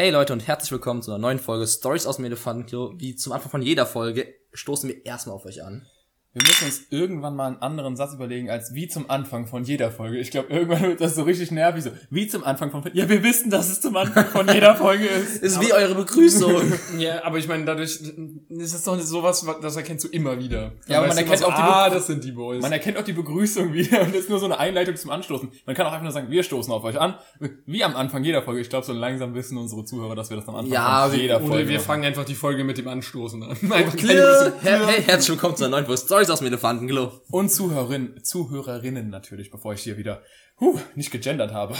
Hey Leute und herzlich willkommen zu einer neuen Folge Stories aus dem Elefantenklo. Wie zum Anfang von jeder Folge stoßen wir erstmal auf euch an. Wir müssen uns irgendwann mal einen anderen Satz überlegen als wie zum Anfang von jeder Folge. Ich glaube, irgendwann wird das so richtig nervig. So, wie zum Anfang von... Ja, wir wissen, dass es zum Anfang von jeder Folge ist. Ist wie eure Begrüßung. Ja, aber ich meine, dadurch ist es doch sowas, das erkennst du immer wieder. Ja, aber man erkennt auch die Ah, Be- das sind die Boys. Man erkennt auch die Begrüßung wieder und das ist nur so eine Einleitung zum Anstoßen. Man kann auch einfach nur sagen, wir stoßen auf euch an. Wie am Anfang jeder Folge. Ich glaube, so langsam wissen unsere Zuhörer, dass wir das am Anfang Ja, von wir- jeder Folge wir machen. fangen einfach die Folge mit dem Anstoßen an. Einfach hey, herzlich willkommen zu einer neuen Folge Stories aus dem Elefantenklo. Und Zuhörerinnen, Zuhörerinnen natürlich, bevor ich hier wieder huh, nicht gegendert habe.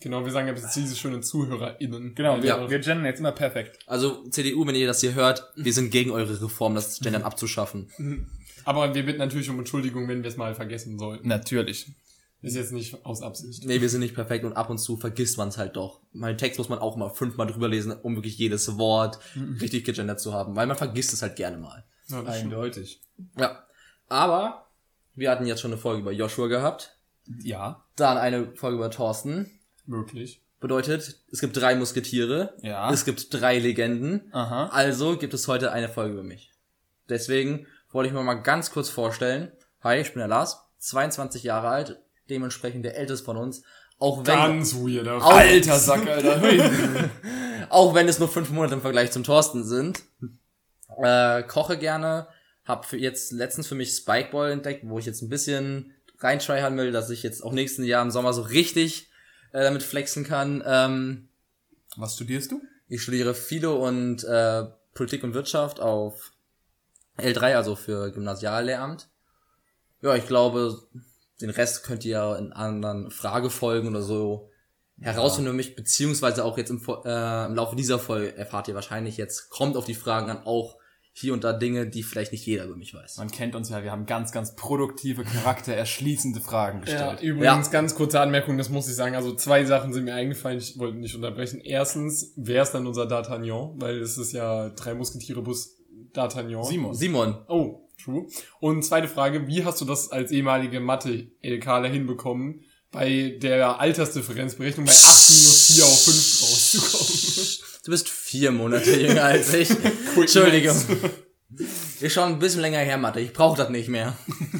Genau, wir sagen ja bis diese schönen ZuhörerInnen. Genau, wir, Ja. wir gendern jetzt immer perfekt. Also CDU, wenn ihr das hier hört, wir sind gegen eure Reform, das Gendern abzuschaffen. Aber wir bitten natürlich um Entschuldigung, wenn wir es mal vergessen sollten. Natürlich. Ist jetzt nicht aus Absicht. Nee, wir sind nicht perfekt und ab und zu vergisst man es halt doch. Mein Text muss man auch mal fünfmal drüber lesen, um wirklich jedes Wort richtig gegendert zu haben, weil man vergisst es halt gerne mal. Ja. Eindeutig. Ja. Aber wir hatten jetzt schon eine Folge über Joshua gehabt, Ja. dann eine Folge über Thorsten. Möglich. Bedeutet, es gibt drei Musketiere, Ja. es gibt drei Legenden, Aha. also gibt es heute eine Folge über mich. Deswegen wollte ich mir mal ganz kurz vorstellen. Hi, ich bin der Lars, 22 Jahre alt, dementsprechend der älteste von uns. Auch wenn, Ganz weirder. Au- Alter Sack, Alter. Auch wenn es nur fünf Monate im Vergleich zum Thorsten sind. Äh, koche gerne, hab für jetzt letztens für mich Spikeball entdeckt, wo ich jetzt ein bisschen reintryhard will, dass ich jetzt auch nächsten Jahr im Sommer so richtig äh, damit flexen kann. Ähm, Was studierst du? Ich studiere Philo und äh, Politik und Wirtschaft auf L3, also für Gymnasiallehramt. Ja, ich glaube, den Rest könnt ihr ja in anderen Fragefolgen oder so herausfinden für mich, beziehungsweise auch jetzt im, äh, im Laufe dieser Folge erfahrt ihr wahrscheinlich jetzt, kommt auf die Fragen an, auch hier und da Dinge, die vielleicht nicht jeder über mich weiß. Man kennt uns ja, wir haben ganz, ganz produktive, charaktererschließende Fragen Ja, gestellt. übrigens Ja. ganz kurze Anmerkung, das muss ich sagen. Also zwei Sachen sind mir eingefallen, ich wollte nicht unterbrechen. Erstens, wer ist dann unser D'Artagnan? Weil es ist ja drei Musketiere Bus D'Artagnan. Simon. Simon, Oh, true. Und zweite Frage, wie hast du das als ehemalige Mathe-LKler hinbekommen, bei der Altersdifferenzberechnung bei 8 minus 4 auf 5 rauszukommen? du bist vier Monate jünger als ich. Entschuldigung. Ist schon ein bisschen länger her, Mathe. Ich brauche das nicht mehr.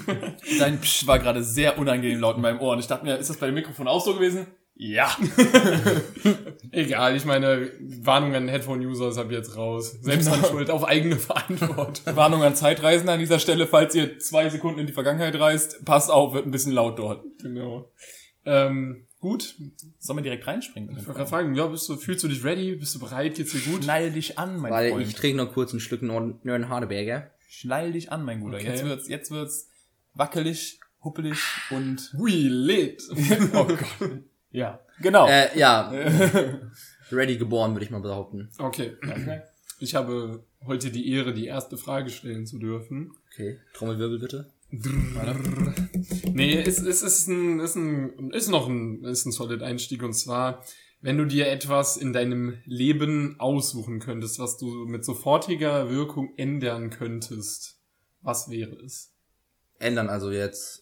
Dein Psch war gerade sehr unangenehm laut in meinem Ohr und ich dachte mir, ist das bei dem Mikrofon auch so gewesen? Ja. Egal, ich meine, Warnung an Headphone-Users hab ich jetzt raus. Selbst an Schuld, auf eigene Verantwortung. Warnung an Zeitreisende an dieser Stelle, falls ihr zwei Sekunden in die Vergangenheit reist, passt auf, wird ein bisschen laut dort. Genau. Ähm, gut. Sollen wir direkt reinspringen? Ich wollte gerade fragen, ja, bist du, fühlst du dich ready? Bist du bereit? Geht's dir gut? Schnall dich an, mein Weil Freund. ich trinke noch kurz ein Stück Nörn Hardeberger. Schnall dich an, mein Guter. Okay. Jetzt wird's, jetzt wird's wackelig, huppelig und, We lit. oh Gott. Ja. Genau. Äh, ja. Ready geboren, würde ich mal behaupten. Okay. Ich habe heute die Ehre, die erste Frage stellen zu dürfen. Okay. Trommelwirbel bitte. Nee, es, es ist ein, ist ein, ist noch ein, ist ein solid Einstieg und zwar, wenn du dir etwas in deinem Leben aussuchen könntest, was du mit sofortiger Wirkung ändern könntest, was wäre es? Ändern also jetzt.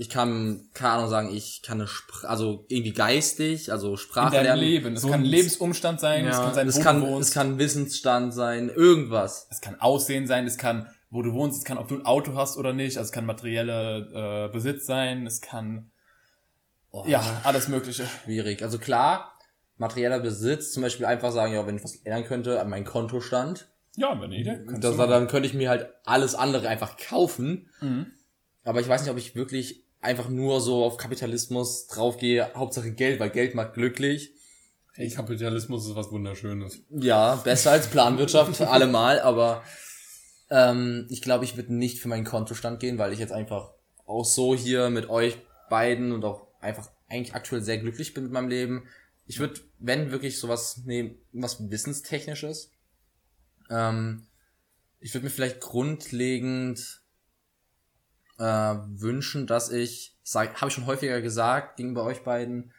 Ich kann, keine Ahnung sagen, ich kann eine Spr also irgendwie geistig, also in Sprache deinem lernen. Leben. Es so kann ein- Lebensumstand sein, es Ja, kann sein, Es kann, es kann Wissensstand sein, irgendwas. Es kann Aussehen sein, es kann, wo du wohnst, es kann, ob du ein Auto hast oder nicht, also es kann materielle äh, Besitz sein, es kann, Oh, ja, alles mögliche. Schwierig. Also klar, materieller Besitz, zum Beispiel einfach sagen, ja, wenn ich was ändern könnte an meinen Kontostand, Ja, wenn kannst das, dann könnte ich mir halt alles andere einfach kaufen. Mhm. Aber ich weiß nicht, ob ich wirklich einfach nur so auf Kapitalismus draufgehe, Hauptsache Geld, weil Geld macht glücklich. Hey, Kapitalismus ist was Wunderschönes. Ja, besser als Planwirtschaft, allemal, aber ähm, ich glaube, ich würde nicht für meinen Kontostand gehen, weil ich jetzt einfach auch so hier mit euch beiden und auch einfach eigentlich aktuell sehr glücklich bin mit meinem Leben. Ich würde, wenn wirklich sowas nehmen, was Wissenstechnisches, ähm, ich würde mir vielleicht grundlegend äh, wünschen, dass ich, habe ich schon häufiger gesagt, gegenüber euch beiden,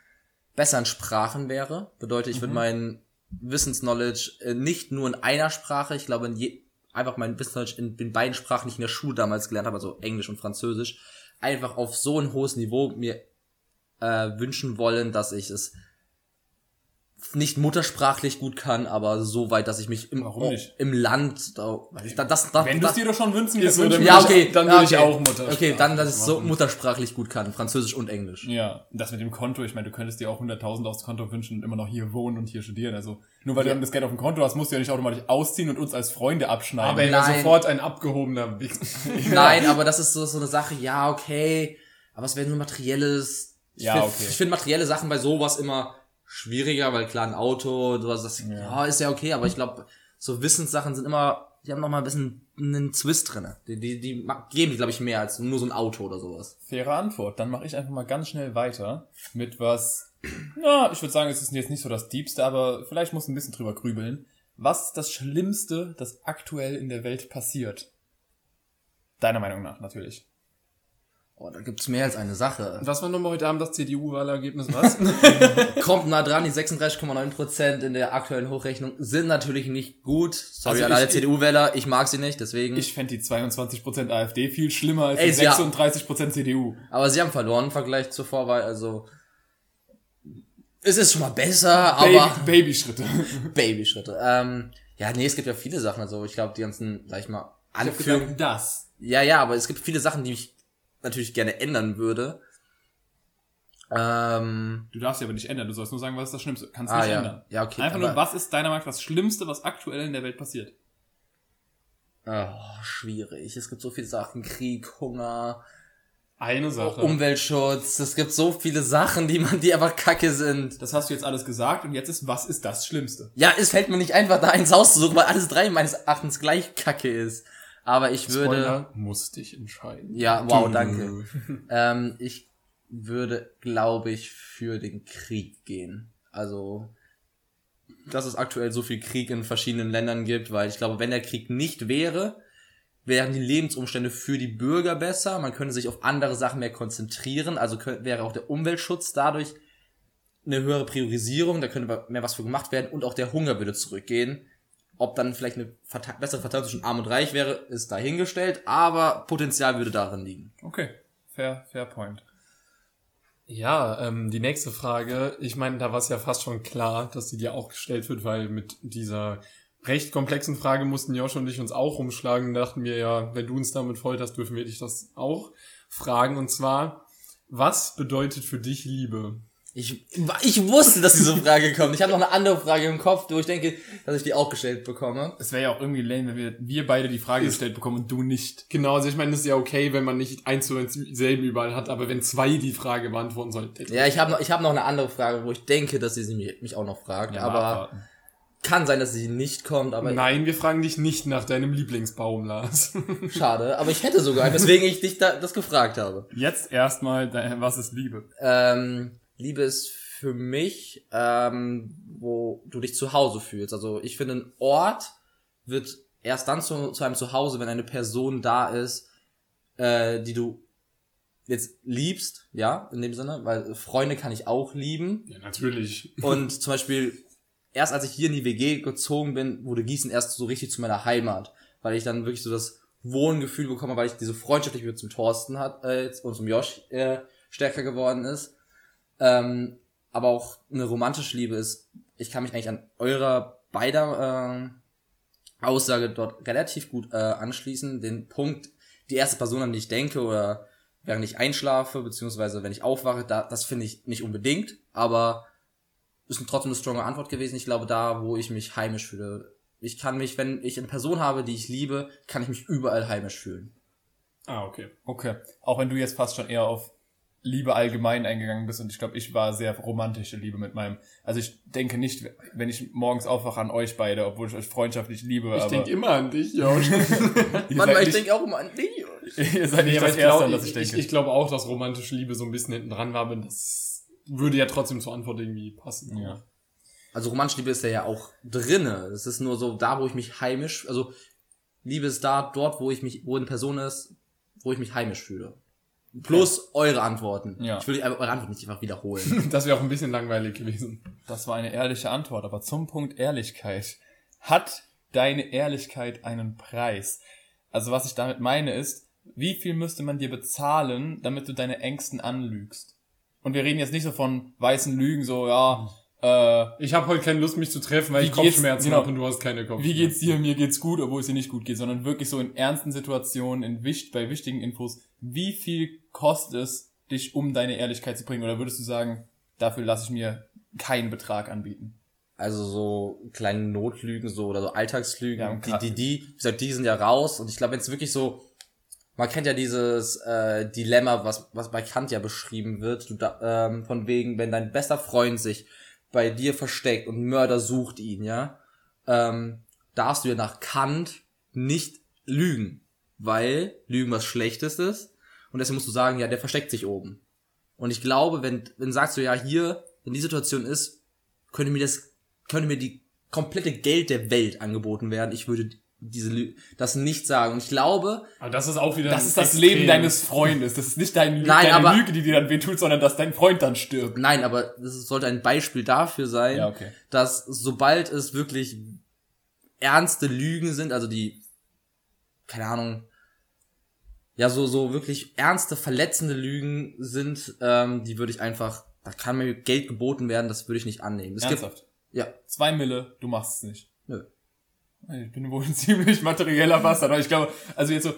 besser in Sprachen wäre. Bedeutet, ich würde meinen Wissensknowledge äh, nicht nur in einer Sprache, ich glaube in je, einfach mein Wissensknowledge in den beiden Sprachen, die ich in der Schule damals gelernt habe, also Englisch und Französisch, einfach auf so ein hohes Niveau mir äh, wünschen wollen, dass ich es nicht muttersprachlich gut kann, aber so weit, dass ich mich im, Warum nicht? im Land, da, ich, da, das, da, Wenn du es dir doch schon wünschen so, dann ja, würde ich- okay, dann ja, würde ich okay. auch Muttersprache Okay, dann, dass ich so machen. muttersprachlich gut kann, Französisch und Englisch. Ja, das mit dem Konto, ich meine, du könntest dir auch 100.000 aufs Konto wünschen und immer noch hier wohnen und hier studieren. Also nur weil du dann das Geld auf dem Konto hast, musst du ja nicht automatisch ausziehen und uns als Freunde abschneiden. Aber er Nein. sofort ein abgehobener Wichser. Nein, aber das ist so, so eine Sache, ja, okay, aber es wäre nur materielles. Ich Ja, find, okay. Ich finde materielle Sachen bei sowas immer schwieriger, weil klar, ein Auto, sowas, das, ja. ist ja okay, aber ich glaube, so Wissenssachen sind immer, die haben noch mal ein bisschen einen Twist drinne. Die, die, die geben, glaube ich, mehr als nur so ein Auto oder sowas. Faire Antwort. Dann mache ich einfach mal ganz schnell weiter mit was. Na, ich würde sagen, es ist jetzt nicht so das Diebste, aber vielleicht muss ein bisschen drüber grübeln. Was ist das Schlimmste, das aktuell in der Welt passiert? Deiner Meinung nach natürlich. Oh, da gibt's mehr als eine Sache. Was war nochmal heute Abend das CDU-Wahlergebnis? Was? Kommt nah dran, die 36,9% in der aktuellen Hochrechnung sind natürlich nicht gut. Sorry Also an alle ich- CDU-Wähler, ich mag sie nicht, deswegen. Ich fände die 22% AfD viel schlimmer als Ey, die sie ha- 36% CDU. aber sie haben verloren im Vergleich zur Vorwahl, also es ist schon mal besser, Baby, aber Babyschritte. Babyschritte. Ähm, ja, nee, es gibt ja viele Sachen, also ich glaube, die ganzen, sag ich mal, Anführungen. das. Ja, ja, aber es gibt viele Sachen, die ich natürlich gerne ändern würde. Ähm, Du darfst sie aber nicht ändern, du sollst nur sagen, was ist das Schlimmste. Kannst Ah, nicht ja. ändern. Ja, okay, Einfach nur, was ist deiner Meinung nach das Schlimmste, was aktuell in der Welt passiert? oh, schwierig. Es gibt so viele Sachen, Krieg, Hunger, Eine Sache. Umweltschutz. Es gibt so viele Sachen, die man, die einfach kacke sind. Das hast du jetzt alles gesagt und jetzt ist, was ist das Schlimmste? Ja, es fällt mir nicht einfach, da eins auszusuchen, weil alles drei meines Erachtens gleich kacke ist. Aber ich würde. Spoiler, musst dich entscheiden. Ja, wow, danke. ähm, ich würde, glaube ich, für den Krieg gehen. Also, dass es aktuell so viel Krieg in verschiedenen Ländern gibt, weil ich glaube, wenn der Krieg nicht wäre, wären die Lebensumstände für die Bürger besser. Man könnte sich auf andere Sachen mehr konzentrieren. Also könnt, wäre auch der Umweltschutz dadurch eine höhere Priorisierung. Da könnte mehr was für gemacht werden und auch der Hunger würde zurückgehen. Ob dann vielleicht eine Verte bessere Verteilung zwischen Arm und Reich wäre, ist dahingestellt, aber Potenzial würde darin liegen. Okay, fair, fair point. Ja, ähm, die nächste Frage. Ich meine, da war es ja fast schon klar, dass die dir auch gestellt wird, weil mit dieser recht komplexen Frage mussten Josh und ich uns auch rumschlagen. Dachten wir ja, wenn du uns damit folterst, dürfen wir dich das auch fragen. Und zwar, was bedeutet für dich Liebe? Ich, ich wusste, dass diese Frage kommt. Ich habe noch eine andere Frage im Kopf, wo ich denke, dass ich die auch gestellt bekomme. Es wäre ja auch irgendwie lame, wenn wir, wir beide die Frage gestellt bekommen und du nicht. Genau, also ich meine, das ist ja okay, wenn man nicht eins zu eins selben überall hat, aber wenn zwei die Frage beantworten sollen. Ja, ich habe noch, ich hab noch eine andere Frage, wo ich denke, dass sie mich, mich auch noch fragt. Ja, aber abwarten. kann sein, dass sie nicht kommt, aber Nein, wir fragen dich nicht nach deinem Lieblingsbaum, Lars. schade. Aber ich hätte sogar, weswegen ich dich da, das gefragt habe. Jetzt erstmal, was ist Liebe? Ähm, Liebe ist für mich, ähm, wo du dich zu Hause fühlst. Also ich finde, ein Ort wird erst dann zu, zu einem Zuhause, wenn eine Person da ist, äh, die du jetzt liebst, ja, in dem Sinne, weil Freunde kann ich auch lieben. ja, natürlich. Und zum Beispiel, erst als ich hier in die WG gezogen bin, wurde Gießen erst so richtig zu meiner Heimat, weil ich dann wirklich so das Wohngefühl bekomme, weil ich diese freundschaftliche Liebe zum Thorsten hat äh, und zum Josh äh, stärker geworden ist. Ähm, aber auch eine romantische Liebe ist, ich kann mich eigentlich an eurer beider äh, Aussage dort relativ gut äh, anschließen. Den Punkt, die erste Person, an die ich denke oder während ich einschlafe, beziehungsweise wenn ich aufwache, da, das finde ich nicht unbedingt, aber ist trotzdem eine stronge Antwort gewesen. Ich glaube, da, wo ich mich heimisch fühle. Ich kann mich, wenn ich eine Person habe, die ich liebe, kann ich mich überall heimisch fühlen. Ah, okay. Okay. Auch wenn du jetzt fast schon eher auf Liebe allgemein eingegangen bist und ich glaube, ich war sehr romantische Liebe mit meinem. Also ich denke nicht, wenn ich morgens aufwache an euch beide, obwohl ich euch freundschaftlich liebe, Ich denke immer an dich, Josh. Mann, ich nicht, denke auch immer an dich. ihr seid nicht Nee, aber das ich Erste, glaube an das ich ich, denke. ich glaube auch, dass romantische Liebe so ein bisschen hinten dran war, aber das würde ja trotzdem zur Antwort irgendwie passen. Ja. Also romantische Liebe ist ja ja auch drinne. Es ist nur so da, wo ich mich heimisch, also Liebe ist da, dort, wo ich mich, wo eine Person ist, wo ich mich heimisch fühle. Plus eure Antworten. Ja. Ich will eure Antworten nicht einfach wiederholen. Das wäre auch ein bisschen langweilig gewesen. Das war eine ehrliche Antwort, aber zum Punkt Ehrlichkeit. Hat deine Ehrlichkeit einen Preis? Also was ich damit meine ist, wie viel müsste man dir bezahlen, damit du deine Ängsten anlügst? Und wir reden jetzt nicht so von weißen Lügen, so, ja, Äh, Ich habe heute keine Lust, mich zu treffen, weil Wie ich Kopfschmerzen genau. habe und du hast keine Kopfschmerzen. wie geht's dir? Mir geht's gut, obwohl es dir nicht gut geht, sondern wirklich so in ernsten Situationen, in wicht, bei wichtigen Infos. Wie viel kostet es, dich um deine Ehrlichkeit zu bringen? Oder würdest du sagen, dafür lasse ich mir keinen Betrag anbieten? Also so kleine Notlügen so oder so Alltagslügen, Ja, die, die, die, wie gesagt, die sind ja raus. Und ich glaube, wenn es wirklich so, man kennt ja dieses äh, Dilemma, was, was bei Kant ja beschrieben wird, du da, ähm, von wegen, wenn dein bester Freund sich bei dir versteckt und Mörder sucht ihn, ja, ähm, darfst du ja nach Kant nicht lügen, weil Lügen was Schlechtes ist. Und deswegen musst du sagen, ja, der versteckt sich oben. Und ich glaube, wenn, wenn sagst du ja hier, wenn die Situation ist, könnte mir das, könnte mir die komplette Geld der Welt angeboten werden. Ich würde diese Lü das nicht sagen. Und ich glaube, Aber das ist auch wieder Das ist das extrem- Leben deines Freundes. Das ist nicht dein, Lü Nein, deine aber- Lüge, die dir dann wehtut, sondern dass dein Freund dann stirbt. nein, aber das sollte ein Beispiel dafür sein, Ja, okay. dass sobald es wirklich ernste Lügen sind, also die, keine Ahnung, ja, so, so wirklich ernste, verletzende Lügen sind, ähm, die würde ich einfach, da kann mir Geld geboten werden, das würde ich nicht annehmen. Es gibt, Ernsthaft. ja, Zwei Mille, du machst es nicht. nö. Ich bin wohl ein ziemlich materieller Bastard, aber ich glaube, also jetzt so.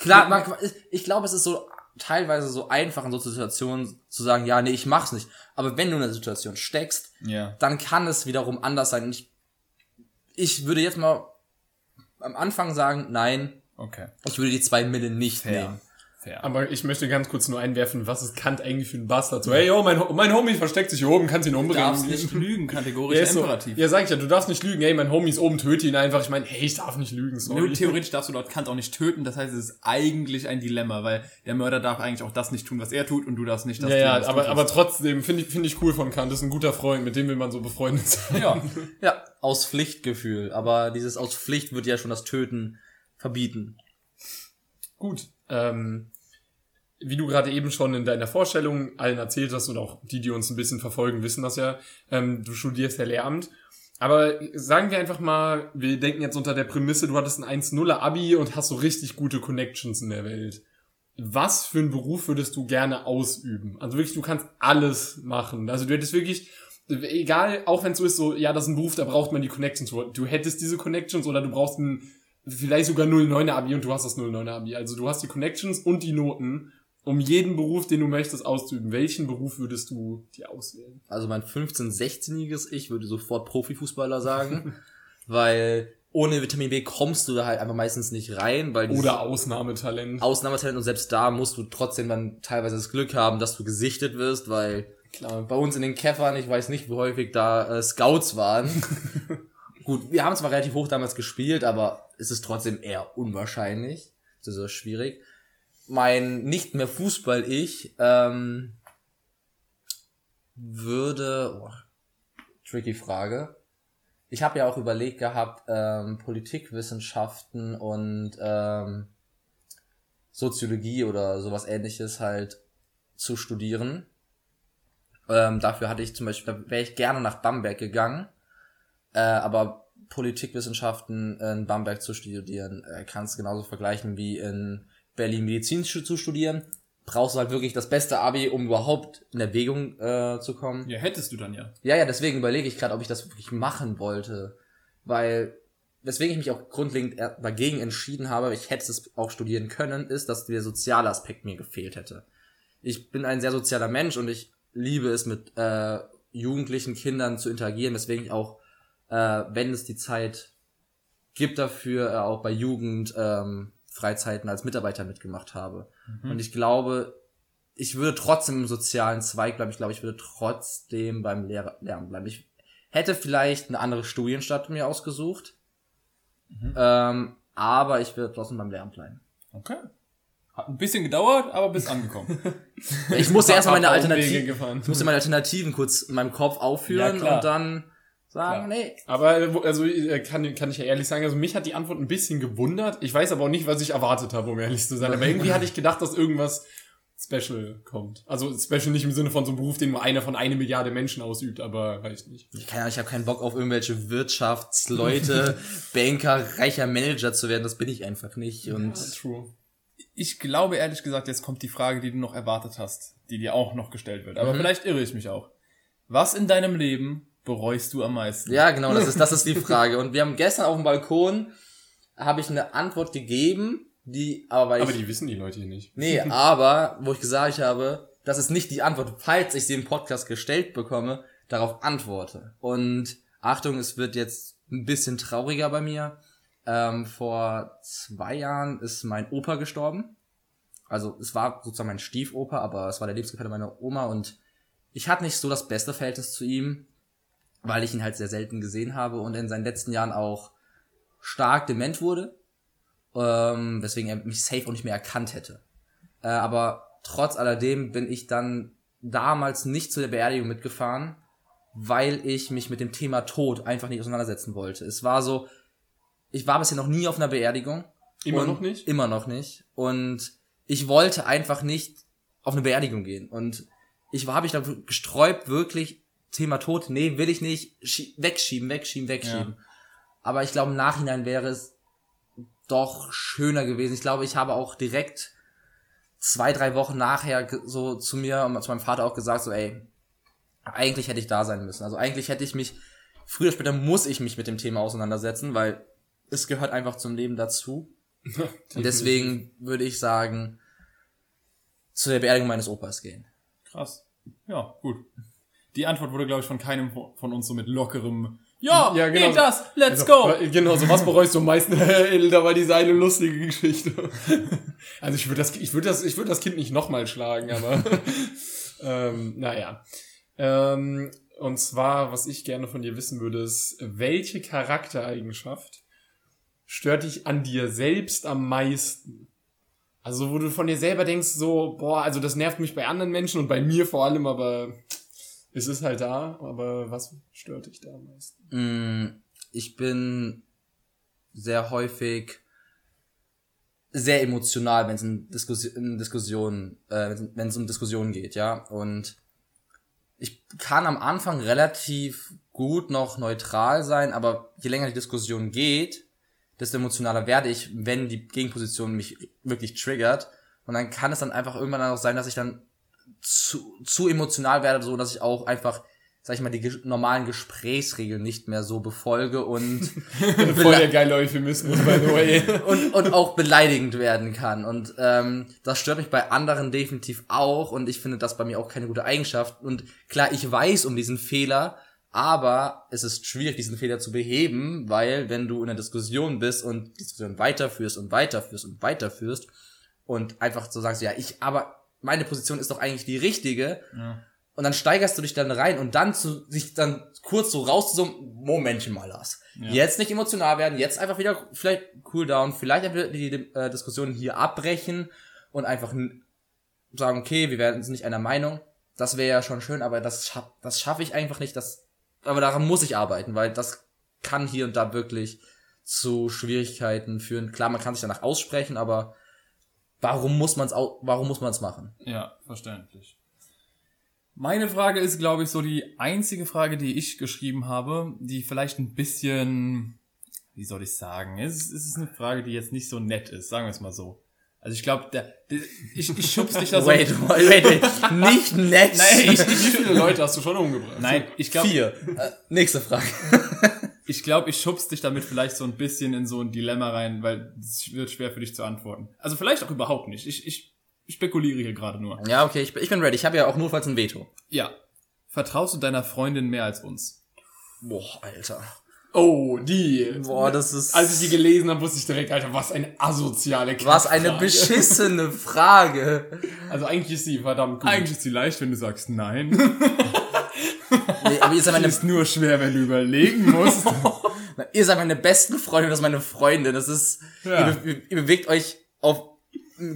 Klar, man, ich glaube, es ist so teilweise so einfach in so Situationen zu sagen, ja, nee, ich mach's nicht. Aber wenn du in einer Situation steckst, Ja. dann kann es wiederum anders sein. Ich, ich würde jetzt mal am Anfang sagen, nein, Okay. ich würde die zwei Mille nicht nehmen. Fair. Aber ich möchte ganz kurz nur einwerfen, was ist Kant eigentlich für ein Bastard? So, hey, yo, mein, mein Homie versteckt sich hier oben, kannst ihn Du umbringen. darfst nicht lügen, kategorisch Ja, ist so, imperativ. ja, sag ich ja, du darfst nicht lügen. Hey, mein Homie ist oben, töte ihn einfach. Ich meine, hey, ich darf nicht lügen, sorry. Nur theoretisch darfst du dort Kant auch nicht töten, das heißt, es ist eigentlich ein Dilemma, weil der Mörder darf eigentlich auch das nicht tun, was er tut, und du darfst nicht das Ja, tun, ja, was aber, du aber tust. trotzdem finde ich, finde ich cool von Kant. Das ist ein guter Freund, mit dem will man so befreundet sein. Ja, Ja, aus Pflichtgefühl. Aber dieses aus Pflicht wird ja schon das Töten verbieten. Gut. Ähm, wie du gerade eben schon in deiner Vorstellung allen erzählt hast und auch die, die uns ein bisschen verfolgen, wissen das ja, ähm, du studierst ja Lehramt. Aber sagen wir einfach mal, wir denken jetzt unter der Prämisse, du hattest ein 1-0er Abi und hast so richtig gute Connections in der Welt. Was für einen Beruf würdest du gerne ausüben? Also wirklich, du kannst alles machen. Also du hättest wirklich, egal, auch wenn es so ist, so, ja, das ist ein Beruf, da braucht man die Connections. Du hättest diese Connections oder du brauchst ein, vielleicht sogar 09er Abi und du hast das 09er Abi. Also du hast die Connections und die Noten, um jeden Beruf, den du möchtest, auszuüben. Welchen Beruf würdest du dir auswählen? Also mein 15-, 16-jähriges Ich würde sofort Profifußballer sagen, weil ohne Vitamin B kommst du da halt einfach meistens nicht rein, weil Oder Ausnahmetalent. Ausnahmetalent und selbst da musst du trotzdem dann teilweise das Glück haben, dass du gesichtet wirst, weil klar, bei uns in den Käffern, ich weiß nicht, wie häufig da äh, Scouts waren. Gut, wir haben zwar relativ hoch damals gespielt, aber es ist trotzdem eher unwahrscheinlich. Das ist schwierig. Mein nicht mehr Fußball-Ich ähm, würde... Oh, tricky Frage. Ich habe ja auch überlegt gehabt, ähm, Politikwissenschaften und ähm, Soziologie oder sowas ähnliches halt zu studieren. Ähm, dafür hatte ich zum Beispiel, da wäre ich gerne nach Bamberg gegangen. Äh, aber Politikwissenschaften in Bamberg zu studieren, äh, kannst genauso vergleichen wie in Berlin Medizin zu studieren. Brauchst du halt wirklich das beste Abi, um überhaupt in Erwägung äh, zu kommen. ja, hättest du dann ja. Ja, ja, deswegen überlege ich gerade, ob ich das wirklich machen wollte. Weil, weswegen ich mich auch grundlegend dagegen entschieden habe, ich hätte es auch studieren können, ist, dass der soziale Aspekt mir gefehlt hätte. Ich bin ein sehr sozialer Mensch und ich liebe es, mit äh, jugendlichen Kindern zu interagieren, weswegen ich auch, äh, wenn es die Zeit gibt dafür, äh, auch bei Jugend ähm, Freizeiten als Mitarbeiter mitgemacht habe. Und ich glaube, ich würde trotzdem im sozialen Zweig bleiben. Ich glaube, ich würde trotzdem beim Lehrer Lernen bleiben. Ich hätte vielleicht eine andere Studienstadt mir ausgesucht. Ähm, aber ich würde trotzdem beim Lernen bleiben. Okay. Hat ein bisschen gedauert, aber bist angekommen. Ich musste erstmal meine Alternativen, ich musste meine Alternativen kurz in meinem Kopf aufführen Ja, und dann sagen, Klar. nee. Aber äh, also äh, kann, kann ich ja ehrlich sagen, also mich hat die Antwort ein bisschen gewundert. Ich weiß aber auch nicht, was ich erwartet habe, um ehrlich zu sein. Aber irgendwie hatte ich gedacht, dass irgendwas Special kommt. Also Special nicht im Sinne von so einem Beruf, den nur einer von eine Milliarde Menschen ausübt, aber weiß nicht. Ich, kann, ich habe keinen Bock auf irgendwelche Wirtschaftsleute, Banker, reicher Manager zu werden. Das bin ich einfach nicht. Und True. Ich glaube ehrlich gesagt, jetzt kommt die Frage, die du noch erwartet hast, die dir auch noch gestellt wird. Aber vielleicht irre ich mich auch. Was in deinem Leben bereust du am meisten? Ja, genau, das ist, das ist die Frage. Und wir haben gestern auf dem Balkon, habe ich eine Antwort gegeben, die, aber weil Aber ich, die wissen die Leute hier nicht. nee, aber, wo ich gesagt habe, das ist nicht die Antwort, falls ich sie im Podcast gestellt bekomme, darauf antworte. Und Achtung, es wird jetzt ein bisschen trauriger bei mir. Ähm, vor zwei Jahren ist mein Opa gestorben. Also es war sozusagen mein Stiefopa, aber es war der Lebensgefährte meiner Oma und ich hatte nicht so das beste Verhältnis zu ihm, weil ich ihn halt sehr selten gesehen habe und in seinen letzten Jahren auch stark dement wurde, ähm, weswegen er mich safe auch nicht mehr erkannt hätte. Äh, aber trotz alledem bin ich dann damals nicht zu der Beerdigung mitgefahren, weil ich mich mit dem Thema Tod einfach nicht auseinandersetzen wollte. Es war so, ich war bisher noch nie auf einer Beerdigung. Immer noch nicht? Immer noch nicht. Und ich wollte einfach nicht auf eine Beerdigung gehen. Und ich habe mich da gesträubt, wirklich Thema Tod, nee, will ich nicht, schie wegschieben, wegschieben, wegschieben. Aber ich glaube, im Nachhinein wäre es doch schöner gewesen. Ich glaube, ich habe auch direkt zwei, drei Wochen nachher so zu mir und zu meinem Vater auch gesagt, so, ey, eigentlich hätte ich da sein müssen. Also eigentlich hätte ich mich, früher oder später muss ich mich mit dem Thema auseinandersetzen, weil es gehört einfach zum Leben dazu. Und deswegen würde ich sagen, zu der Beerdigung meines Opas gehen. Krass. Ja, gut. Die Antwort wurde, glaube ich, von keinem von uns so mit lockerem Ja, Ja, genau. geht das, let's Also, go. Genau, so was bereust du am meisten? da war diese eine lustige Geschichte. Also ich würde das, ich würde das, ich würde das Kind nicht nochmal schlagen, aber ähm, naja. Ähm, und zwar, was ich gerne von dir wissen würde, ist, welche Charaktereigenschaft stört dich an dir selbst am meisten? Also, wo du von dir selber denkst, so, boah, also das nervt mich bei anderen Menschen und bei mir vor allem, aber es ist halt da, aber was stört dich da am meisten? Mm, Ich bin sehr häufig sehr emotional, wenn es in, Diskussi in Diskussionen, äh, wenn es um Diskussionen geht, ja. Und ich kann am Anfang relativ gut noch neutral sein, aber je länger die Diskussion geht, desto emotionaler werde ich, wenn die Gegenposition mich wirklich triggert. Und dann kann es dann einfach irgendwann auch sein, dass ich dann zu, zu emotional werde, so dass ich auch einfach, sag ich mal, die ges normalen Gesprächsregeln nicht mehr so befolge und, Voll der geile Euphemismus, by the way. und, und auch beleidigend werden kann. Und ähm, das stört mich bei anderen definitiv auch und ich finde das bei mir auch keine gute Eigenschaft. Und klar, ich weiß um diesen Fehler, aber es ist schwierig, diesen Fehler zu beheben, weil wenn du in einer Diskussion bist und die Diskussion weiterführst und weiterführst und weiterführst und einfach so sagst, ja, ich, aber meine Position ist doch eigentlich die richtige, und dann steigerst du dich dann rein und dann zu sich dann kurz so rauszusummen, Momentchen mal Lars. Jetzt nicht emotional werden, jetzt einfach wieder vielleicht cool down, vielleicht einfach die, die äh, Diskussion hier abbrechen und einfach sagen, okay, wir werden uns nicht einer Meinung. Das wäre ja schon schön, aber das schaff, das schaffe ich einfach nicht. Das, aber daran muss ich arbeiten, weil das kann hier und da wirklich zu Schwierigkeiten führen. Klar, man kann sich danach aussprechen, aber warum muss man es warum muss man es machen? Ja, verständlich. Meine Frage ist, glaube ich, so die einzige Frage, die ich geschrieben habe, die vielleicht ein bisschen, wie soll ich sagen, es ist, es ist eine Frage, die jetzt nicht so nett ist, sagen wir es mal so. Also ich glaube, der, der, ich, ich schubs dich da so. Wait, wait, wait, wait. Nicht nett. Nein, ich, Wie viele Leute hast du schon umgebracht? nein, ich glaube, Vier. Äh, nächste Frage. ich glaube, ich schubs dich damit vielleicht so ein bisschen in so ein Dilemma rein, weil es wird schwer für dich zu antworten. Also vielleicht auch überhaupt nicht. Ich, ich spekuliere hier gerade nur. Ja, okay, ich, bin- ich bin ready. Ich habe ja auch notfalls ein Veto. Ja. Vertraust du deiner Freundin mehr als uns? Boah, Alter. Oh, die. Boah, das ist... Als ich die gelesen habe, wusste ich direkt, Alter, was eine asoziale was eine Kackfrage. beschissene Frage. Also eigentlich ist sie verdammt gut. Eigentlich ist sie leicht, wenn du sagst nein. Nee, aber ihr seid meine, ist nur schwer, wenn du überlegen musst. ihr seid meine besten Freunde, das ist meine Freundin. Das ist... Ja. Ihr, be- ihr bewegt euch auf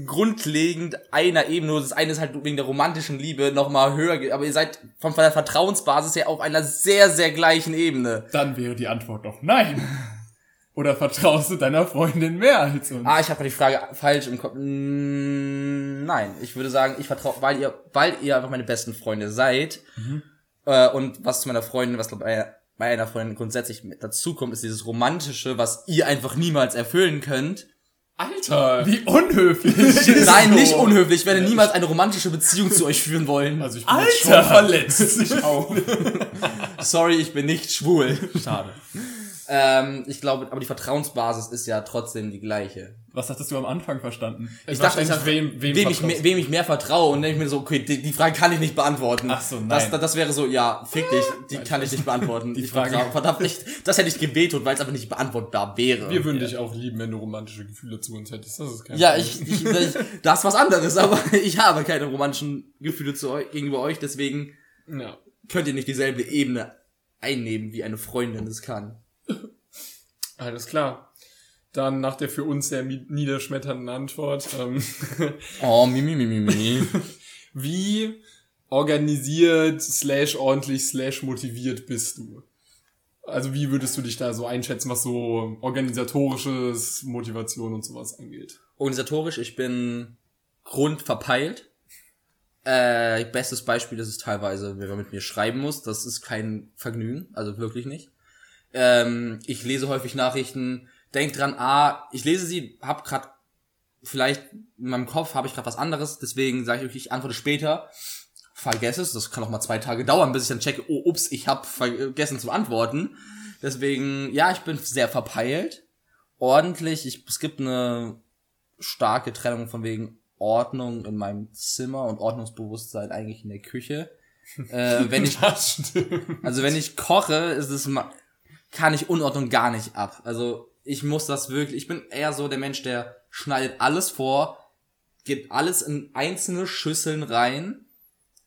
grundlegend einer Ebene. Das eine ist halt wegen der romantischen Liebe nochmal höher. Aber ihr seid von, von der Vertrauensbasis her auf einer sehr, sehr gleichen Ebene. Dann wäre die Antwort doch nein. Oder vertraust du deiner Freundin mehr als uns? Ah, ich habe die Frage falsch im Kopf. Mm, Nein, ich würde sagen, ich vertraue, weil ihr, weil ihr einfach meine besten Freunde seid. Äh, und was zu meiner Freundin, was glaub, bei, bei einer Freundin grundsätzlich mit dazukommt, ist dieses Romantische, was ihr einfach niemals erfüllen könnt. Alter! Wie unhöflich. Nein, nicht unhöflich. Ich werde niemals eine romantische Beziehung zu euch führen wollen. Also ich bin Alter! jetzt schon verletzt. Ich auch. Sorry, ich bin nicht schwul. Schade. Ähm, ich glaube, aber die Vertrauensbasis ist ja trotzdem die gleiche. Was hattest du am Anfang verstanden? Ich dachte, ich wem, wem, wem, ich, mehr- wem ich mehr vertraue und dann denke ich mir so, okay, die, die Frage kann ich nicht beantworten. Ach so, nein. Das, das wäre so, ja, fick dich, die kann ich nicht beantworten. Die ich Frage- vertraue, verdammt nicht, das hätte ich gebetet, weil es aber nicht beantwortbar wäre. Wir würden dich auch lieben, wenn du romantische Gefühle zu uns hättest. Das ist kein ja, Problem. ich, ich, ich, das ist was anderes, aber ich habe keine romantischen Gefühle zu euch, gegenüber euch, deswegen Ja. könnt ihr nicht dieselbe Ebene einnehmen, wie eine Freundin es kann. Alles klar. Dann nach der für uns sehr niederschmetternden Antwort. Ähm, Oh, mi, mi, mi, mi, mi. wie organisiert, slash ordentlich, slash motiviert bist du? Also wie würdest du dich da so einschätzen, was so organisatorisches Motivation und sowas angeht? Organisatorisch, ich bin grundverpeilt. Äh, bestes Beispiel ist es teilweise, wenn man mit mir schreiben muss. Das ist kein Vergnügen, also wirklich nicht. Ähm, ich lese häufig Nachrichten, denk dran, ah, ich lese sie, hab grad vielleicht in meinem Kopf habe ich gerade was anderes, deswegen sage ich, okay, ich antworte später. Vergesse es, das kann auch mal zwei Tage dauern, bis ich dann checke, oh, ups, ich habe vergessen zu antworten. Deswegen, ja, ich bin sehr verpeilt, ordentlich. Ich, es gibt eine starke Trennung von wegen Ordnung in meinem Zimmer und Ordnungsbewusstsein eigentlich in der Küche. Äh, wenn ich, also wenn ich koche, ist es kann ich Unordnung gar nicht ab. Also ich muss das wirklich, ich bin eher so der Mensch, der schneidet alles vor, gibt alles in einzelne Schüsseln rein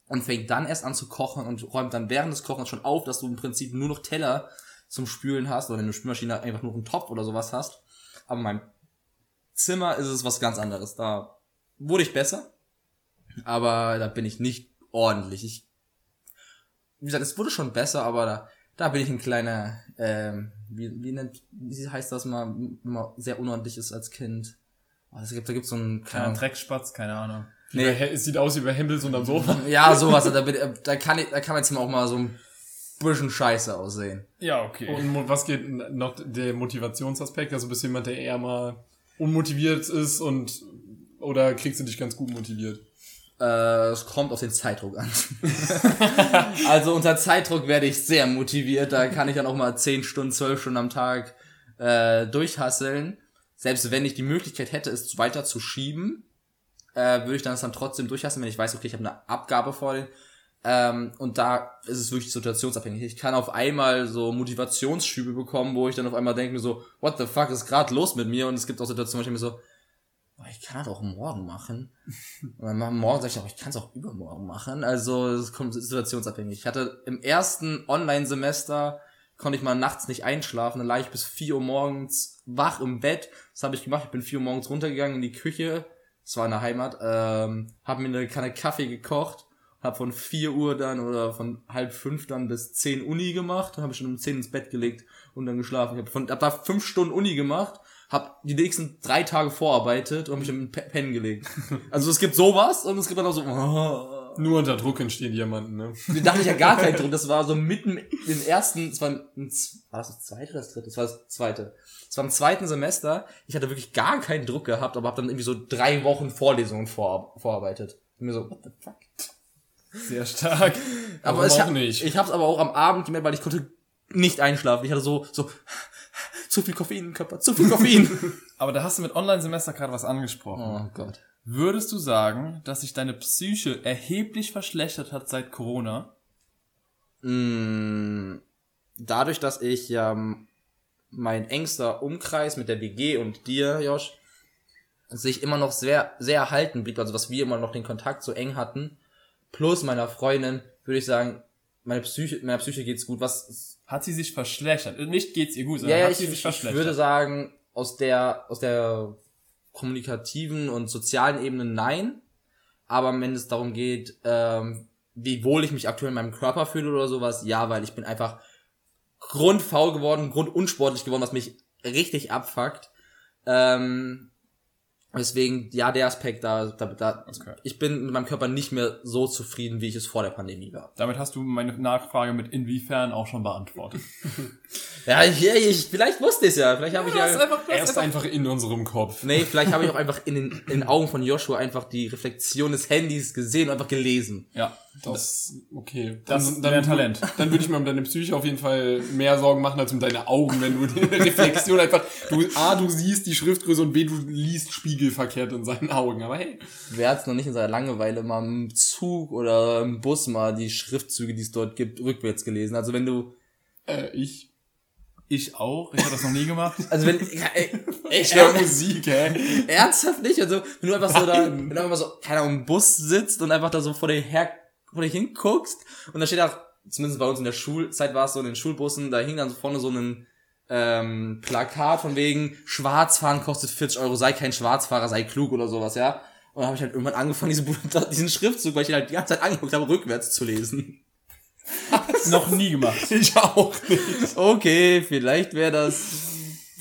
und fängt dann erst an zu kochen und räumt dann während des Kochens schon auf, dass du im Prinzip nur noch Teller zum Spülen hast oder eine Spülmaschine einfach nur einen Topf oder sowas hast. Aber in meinem Zimmer ist es was ganz anderes. Da wurde ich besser, aber da bin ich nicht ordentlich. Ich, wie gesagt, es wurde schon besser, aber da, da bin ich ein kleiner, ähm, wie, wie nennt, wie heißt das mal, wenn man sehr unordentlich ist als Kind. Oh, das gibt, da gibt's so einen Kleiner kleinen, Dreckspatz, keine Ahnung. Nee. Es sieht aus wie bei Hempels unterm Sofa. ja, sowas, da, bin, da kann ich, da kann mein Zimmer auch mal so ein bisschen scheiße aussehen. Ja, okay. Und was geht noch der Motivationsaspekt? Also bist du jemand, der eher mal unmotiviert ist und oder kriegst du dich ganz gut motiviert? Äh, es kommt auf den Zeitdruck an. also unter Zeitdruck werde ich sehr motiviert. Da kann ich dann auch mal 10 Stunden, 12 Stunden am Tag äh, durchhasseln. Selbst wenn ich die Möglichkeit hätte, es weiter zu schieben, äh, würde ich dann es dann trotzdem durchhasseln, wenn ich weiß, okay, ich habe eine Abgabe vor den. Ähm, und da ist es wirklich situationsabhängig. Ich kann auf einmal so Motivationsschübe bekommen, wo ich dann auf einmal denke mir so, what the fuck ist gerade los mit mir? Und es gibt auch Situationen, wo ich mir so, oh, ich kann das auch morgen machen. Und dann morgen sage ich, aber ich kann es auch übermorgen machen. Also es kommt situationsabhängig. Ich hatte im ersten Online-Semester konnte ich mal nachts nicht einschlafen, dann lag ich bis 4 Uhr morgens wach im Bett. Das habe ich gemacht. Ich bin 4 Uhr morgens runtergegangen in die Küche. Das war in der Heimat. Ähm, habe mir eine Kanne Kaffee gekocht. Hab von 4 Uhr dann oder von halb fünf dann bis 10 Uni gemacht. Habe ich schon um 10 ins Bett gelegt und dann geschlafen. Ich habe hab da fünf Stunden Uni gemacht, hab die nächsten drei Tage vorarbeitet und hab mich dann mit Pe- Pennen gelegt. Also es gibt sowas und es gibt dann auch so. Oh. Nur unter Druck entstehen Diamanten, ne? Da hatte ich ja gar keinen Druck. Das war so mitten im ersten, es war, ein, war das das zweite oder das dritte? Das war das zweite. Es war im zweiten Semester. Ich hatte wirklich gar keinen Druck gehabt, aber hab dann irgendwie so drei Wochen Vorlesungen vor, vorarbeitet. Und mir so, what the fuck? Sehr stark. Aber Warum ich, auch hab, nicht? ich hab's aber auch am Abend gemerkt, weil ich konnte nicht einschlafen. Ich hatte so, so, zu viel Koffein im Körper, zu viel Koffein. Aber da hast du mit Online-Semester gerade was angesprochen. oh Gott. Würdest du sagen, dass sich deine Psyche erheblich verschlechtert hat seit Corona? Mm, dadurch, dass ich ja ähm, mein engster Umkreis mit der WG und dir, Josh, sich immer noch sehr, sehr erhalten blieb, also dass wir immer noch den Kontakt so eng hatten, plus meiner Freundin, würde ich sagen, meine Psyche, meiner Psyche geht's gut. Was Hat sie sich verschlechtert? Nicht geht's ihr gut, sondern ja, hat ich, sie sich ich verschlechtert? würde sagen, aus der, aus der kommunikativen und sozialen Ebene nein. Aber wenn es darum geht, ähm, wie wohl ich mich aktuell in meinem Körper fühle oder sowas, ja, weil ich bin einfach grundfaul geworden, grundunsportlich geworden, was mich richtig abfuckt. Ähm, Deswegen, ja, der Aspekt da, da, da Okay. ich bin mit meinem Körper nicht mehr so zufrieden, wie ich es vor der Pandemie war. Damit hast du meine Nachfrage mit inwiefern auch schon beantwortet. Ja, ich, ich, vielleicht wusste ich ja, vielleicht habe ich ja, Er ist einfach in unserem Kopf. nee, vielleicht habe ich auch einfach in den, in den Augen von Joshua einfach die Reflexion des Handys gesehen und einfach gelesen. Ja. Das, okay. Das ist dein Talent. Dann würde ich mir um deine Psyche auf jeden Fall mehr Sorgen machen als um deine Augen, wenn du die Reflexion einfach, du, A, du siehst die Schriftgröße und B, du liest spiegelverkehrt in seinen Augen. Aber hey. Wer hat's noch nicht in seiner Langeweile mal im Zug oder im Bus mal die Schriftzüge, die es dort gibt, rückwärts gelesen? Also wenn du, Äh, ich. Ich auch. Ich habe das noch nie gemacht. also wenn, ey, Ich höre Musik, hä? ernsthaft nicht? Also wenn du einfach so da, wenn du einfach so, keine Ahnung, im Bus sitzt und einfach da so vor dir her, vor dir hinguckst und da steht auch, zumindest bei uns in der Schulzeit war es so in den Schulbussen, da hing dann so vorne so ein ähm, Plakat von wegen Schwarzfahren kostet 40 Euro, sei kein Schwarzfahrer, sei klug oder sowas, ja. Und dann habe ich halt irgendwann angefangen, diesen, diesen Schriftzug, weil ich ihn halt die ganze Zeit angeguckt habe, rückwärts zu lesen. noch nie gemacht. Ich auch nicht. Okay, vielleicht wäre das,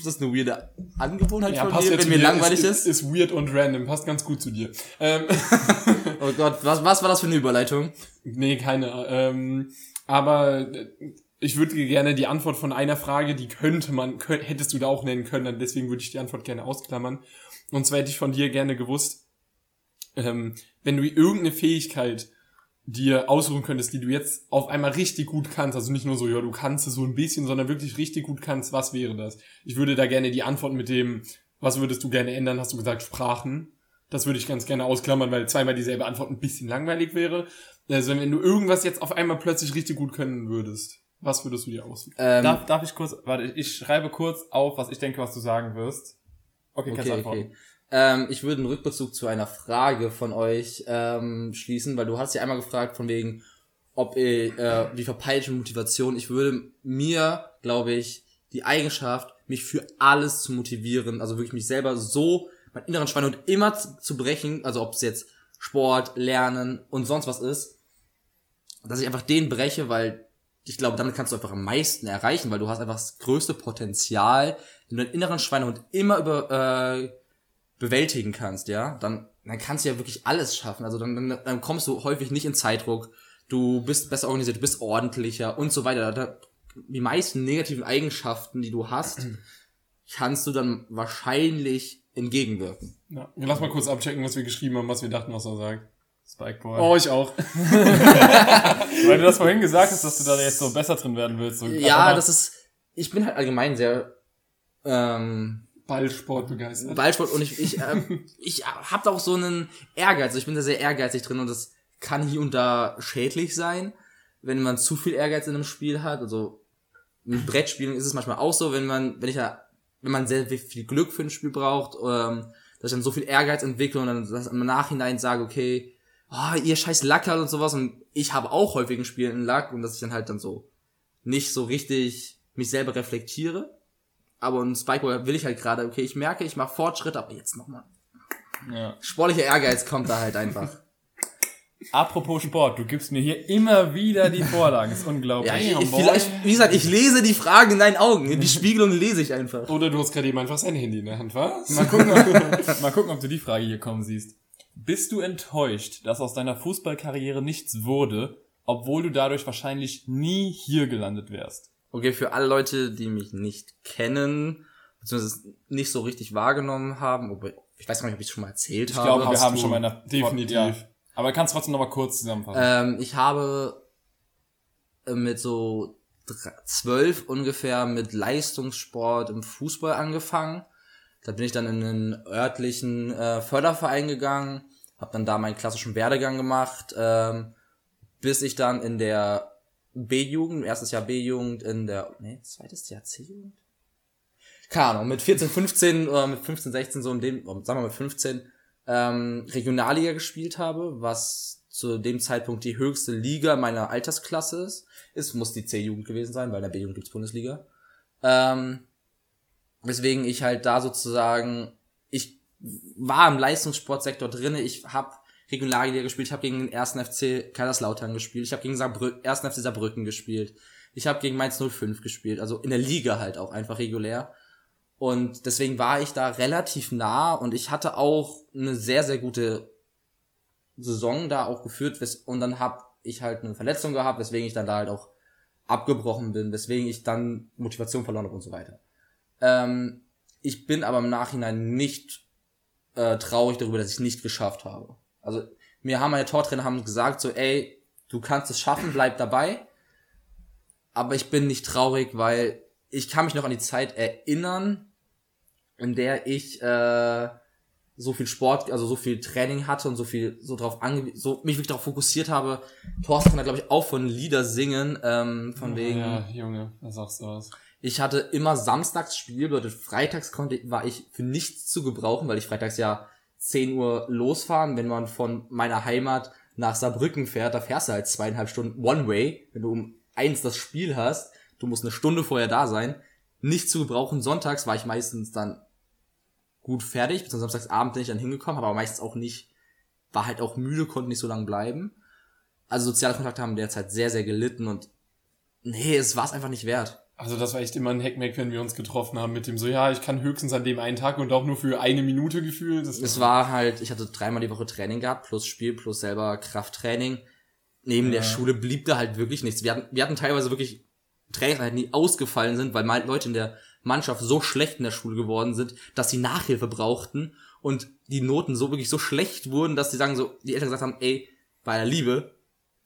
ist das eine weirde Angewohnheit Ja, von passt mir, wenn mir langweilig ist, ist. ist. Weird und random, passt ganz gut zu dir. Ähm, Oh Gott, was, was war das für eine Überleitung? nee, keine. Ähm, aber äh, ich würde gerne die Antwort von einer Frage, die könnte man, könnt, hättest du da auch nennen können, deswegen würde ich die Antwort gerne ausklammern. Und zwar hätte ich von dir gerne gewusst, ähm, wenn du irgendeine Fähigkeit dir aussuchen könntest, die du jetzt auf einmal richtig gut kannst, also nicht nur so, ja, du kannst es so ein bisschen, sondern wirklich richtig gut kannst, was wäre das? Ich würde da gerne die Antwort mit dem, was würdest du gerne ändern, hast du gesagt, Sprachen. Das würde ich ganz gerne ausklammern, weil zweimal dieselbe Antwort ein bisschen langweilig wäre. Also wenn du irgendwas jetzt auf einmal plötzlich richtig gut können würdest, was würdest du dir aussuchen? Ähm, Darf, darf ich kurz, warte, ich schreibe kurz auf, was ich denke, was du sagen wirst. Okay, kannst du Okay, antworten. okay. Ähm, ich würde einen Rückbezug zu einer Frage von euch ähm, schließen, weil du hast ja einmal gefragt von wegen, ob ihr, äh, die verpeilte Motivation. Ich würde mir, glaube ich, die Eigenschaft, mich für alles zu motivieren, also wirklich mich selber so, meinen inneren Schweinehund immer zu, zu brechen, also ob es jetzt Sport, Lernen und sonst was ist, dass ich einfach den breche, weil ich glaube, damit kannst du einfach am meisten erreichen, weil du hast einfach das größte Potenzial, wenn du deinen inneren Schweinehund immer über äh, bewältigen kannst, ja, dann dann kannst du ja wirklich alles schaffen. Also dann, dann, dann kommst du häufig nicht in Zeitdruck, du bist besser organisiert, du bist ordentlicher und so weiter. Da, die meisten negativen Eigenschaften, die du hast, kannst du dann wahrscheinlich entgegenwirken. Ja, lass mal kurz abchecken, was wir geschrieben haben, was wir dachten, was er sagt. Spikeboy. Oh, ich auch. Weil du das vorhin gesagt hast, dass du da jetzt so besser drin werden willst. So Ja, das ist, ich bin halt allgemein sehr ähm, Ballsport begeistert. Ballsport und ich, ich, ähm, ich hab da auch so einen Ehrgeiz. Ich bin da sehr ehrgeizig drin und das kann hier und da schädlich sein, wenn man zu viel Ehrgeiz in einem Spiel hat. Also mit Brettspielen ist es manchmal auch so, wenn man, wenn ich da, wenn man sehr viel Glück für ein Spiel braucht, ähm, dass ich dann so viel Ehrgeiz entwickle und dann dass im Nachhinein sage, okay, oh, ihr scheiß Lacker und sowas und ich habe auch häufig ein Spiel in Lack und dass ich dann halt dann so nicht so richtig mich selber reflektiere. Aber ein Spikeball will ich halt gerade, okay, ich merke, ich mache Fortschritt, aber jetzt nochmal. ja. Sportlicher Ehrgeiz kommt da halt einfach. Apropos Sport, du gibst mir hier immer wieder die Vorlagen. ist unglaublich. Ja, ich, vielleicht, wie gesagt, ich lese die Fragen in deinen Augen. Die Spiegelung lese ich einfach. Oder du hast gerade eben einfach sein Handy in der Hand, was? Mal gucken, ob, mal gucken, ob du die Frage hier kommen siehst. Bist du enttäuscht, dass aus deiner Fußballkarriere nichts wurde, obwohl du dadurch wahrscheinlich nie hier gelandet wärst? Okay, für alle Leute, die mich nicht kennen, beziehungsweise nicht so richtig wahrgenommen haben, obwohl, ich weiß gar nicht, ob ich es schon mal erzählt Ich habe. glaube, wir haben du. schon mal in der Definitiv. Ja. Aber kannst trotzdem noch mal kurz zusammenfassen. Ähm, ich habe äh, mit so zwölf ungefähr mit Leistungssport im Fußball angefangen. Da bin ich dann in einen örtlichen äh, Förderverein gegangen, habe dann da meinen klassischen Werdegang gemacht, ähm, bis ich dann in der B-Jugend, erstes Jahr B-Jugend, in der, nee, zweites Jahr C-Jugend? Keine Ahnung, mit 14, 15 oder mit 15, 16, so in dem, sagen wir mal mit 15, ähm, Regionalliga gespielt habe, was zu dem Zeitpunkt die höchste Liga meiner Altersklasse ist. Es muss die C-Jugend gewesen sein, weil in der B-Jugend gibt's Bundesliga. Ähm, weswegen ich halt da sozusagen, ich war im Leistungssportsektor drinne, ich habe Regionalliga gespielt, ich habe gegen den ersten FC Kaiserslautern gespielt, ich habe gegen Saarbrü ersten FC Saarbrücken gespielt, ich habe gegen Mainz 05 gespielt, also in der Liga halt auch einfach regulär. Und deswegen war ich da relativ nah und ich hatte auch eine sehr, sehr gute Saison da auch geführt und dann habe ich halt eine Verletzung gehabt, weswegen ich dann da halt auch abgebrochen bin, weswegen ich dann Motivation verloren habe und so weiter. Ähm, ich bin aber im Nachhinein nicht äh, traurig darüber, dass ich nicht geschafft habe. Also mir haben meine Tortrainer haben gesagt so, ey, du kannst es schaffen, bleib dabei. Aber ich bin nicht traurig, weil ich kann mich noch an die Zeit erinnern, in der ich äh, so viel Sport, also so viel Training hatte und so viel so drauf ange so mich wirklich darauf fokussiert habe. Thorsten hat glaube ich auch von Lieder singen, ähm, von wegen. Ja, Junge, da sagst du was. Ich hatte immer samstags Spiel, bedeutet freitags konnte war ich für nichts zu gebrauchen, weil ich freitags ja 10 Uhr losfahren, wenn man von meiner Heimat nach Saarbrücken fährt, da fährst du halt zweieinhalb Stunden One Way, wenn du um eins das Spiel hast, du musst eine Stunde vorher da sein, nicht zu gebrauchen. Sonntags war ich meistens dann gut fertig, bis Samstagsabend bin ich dann hingekommen, aber meistens auch nicht, war halt auch müde, konnte nicht so lange bleiben. Also soziale Kontakte haben derzeit sehr, sehr gelitten und nee, es war es einfach nicht wert. Also das war echt immer ein Hackmack, wenn wir uns getroffen haben mit dem so, ja, ich kann höchstens an dem einen Tag und auch nur für eine Minute gefühlt. Es war halt, ich hatte dreimal die Woche Training gehabt, plus Spiel, plus selber Krafttraining. Neben ja. der Schule blieb da halt wirklich nichts. Wir hatten, wir hatten teilweise wirklich Trainings, die ausgefallen sind, weil mal Leute in der Mannschaft so schlecht in der Schule geworden sind, dass sie Nachhilfe brauchten und die Noten so wirklich so schlecht wurden, dass sie sagen so, die Eltern gesagt haben, ey, bei der Liebe,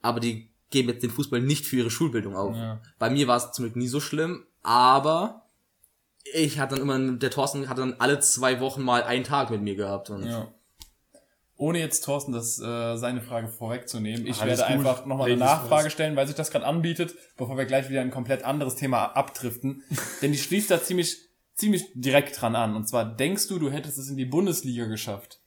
aber die geben jetzt den Fußball nicht für ihre Schulbildung auf. Ja. Bei mir war es zum Glück nie so schlimm, aber ich hatte dann immer, der Thorsten hat dann alle zwei Wochen mal einen Tag mit mir gehabt. Und ja. Ohne jetzt Thorsten das äh, seine Frage vorwegzunehmen, ich Alles werde gut. einfach nochmal eine Nachfrage stellen, weil sich das gerade anbietet, bevor wir gleich wieder ein komplett anderes Thema abdriften. Denn die schließt da ziemlich, ziemlich direkt dran an. Und zwar, denkst du, du hättest es in die Bundesliga geschafft?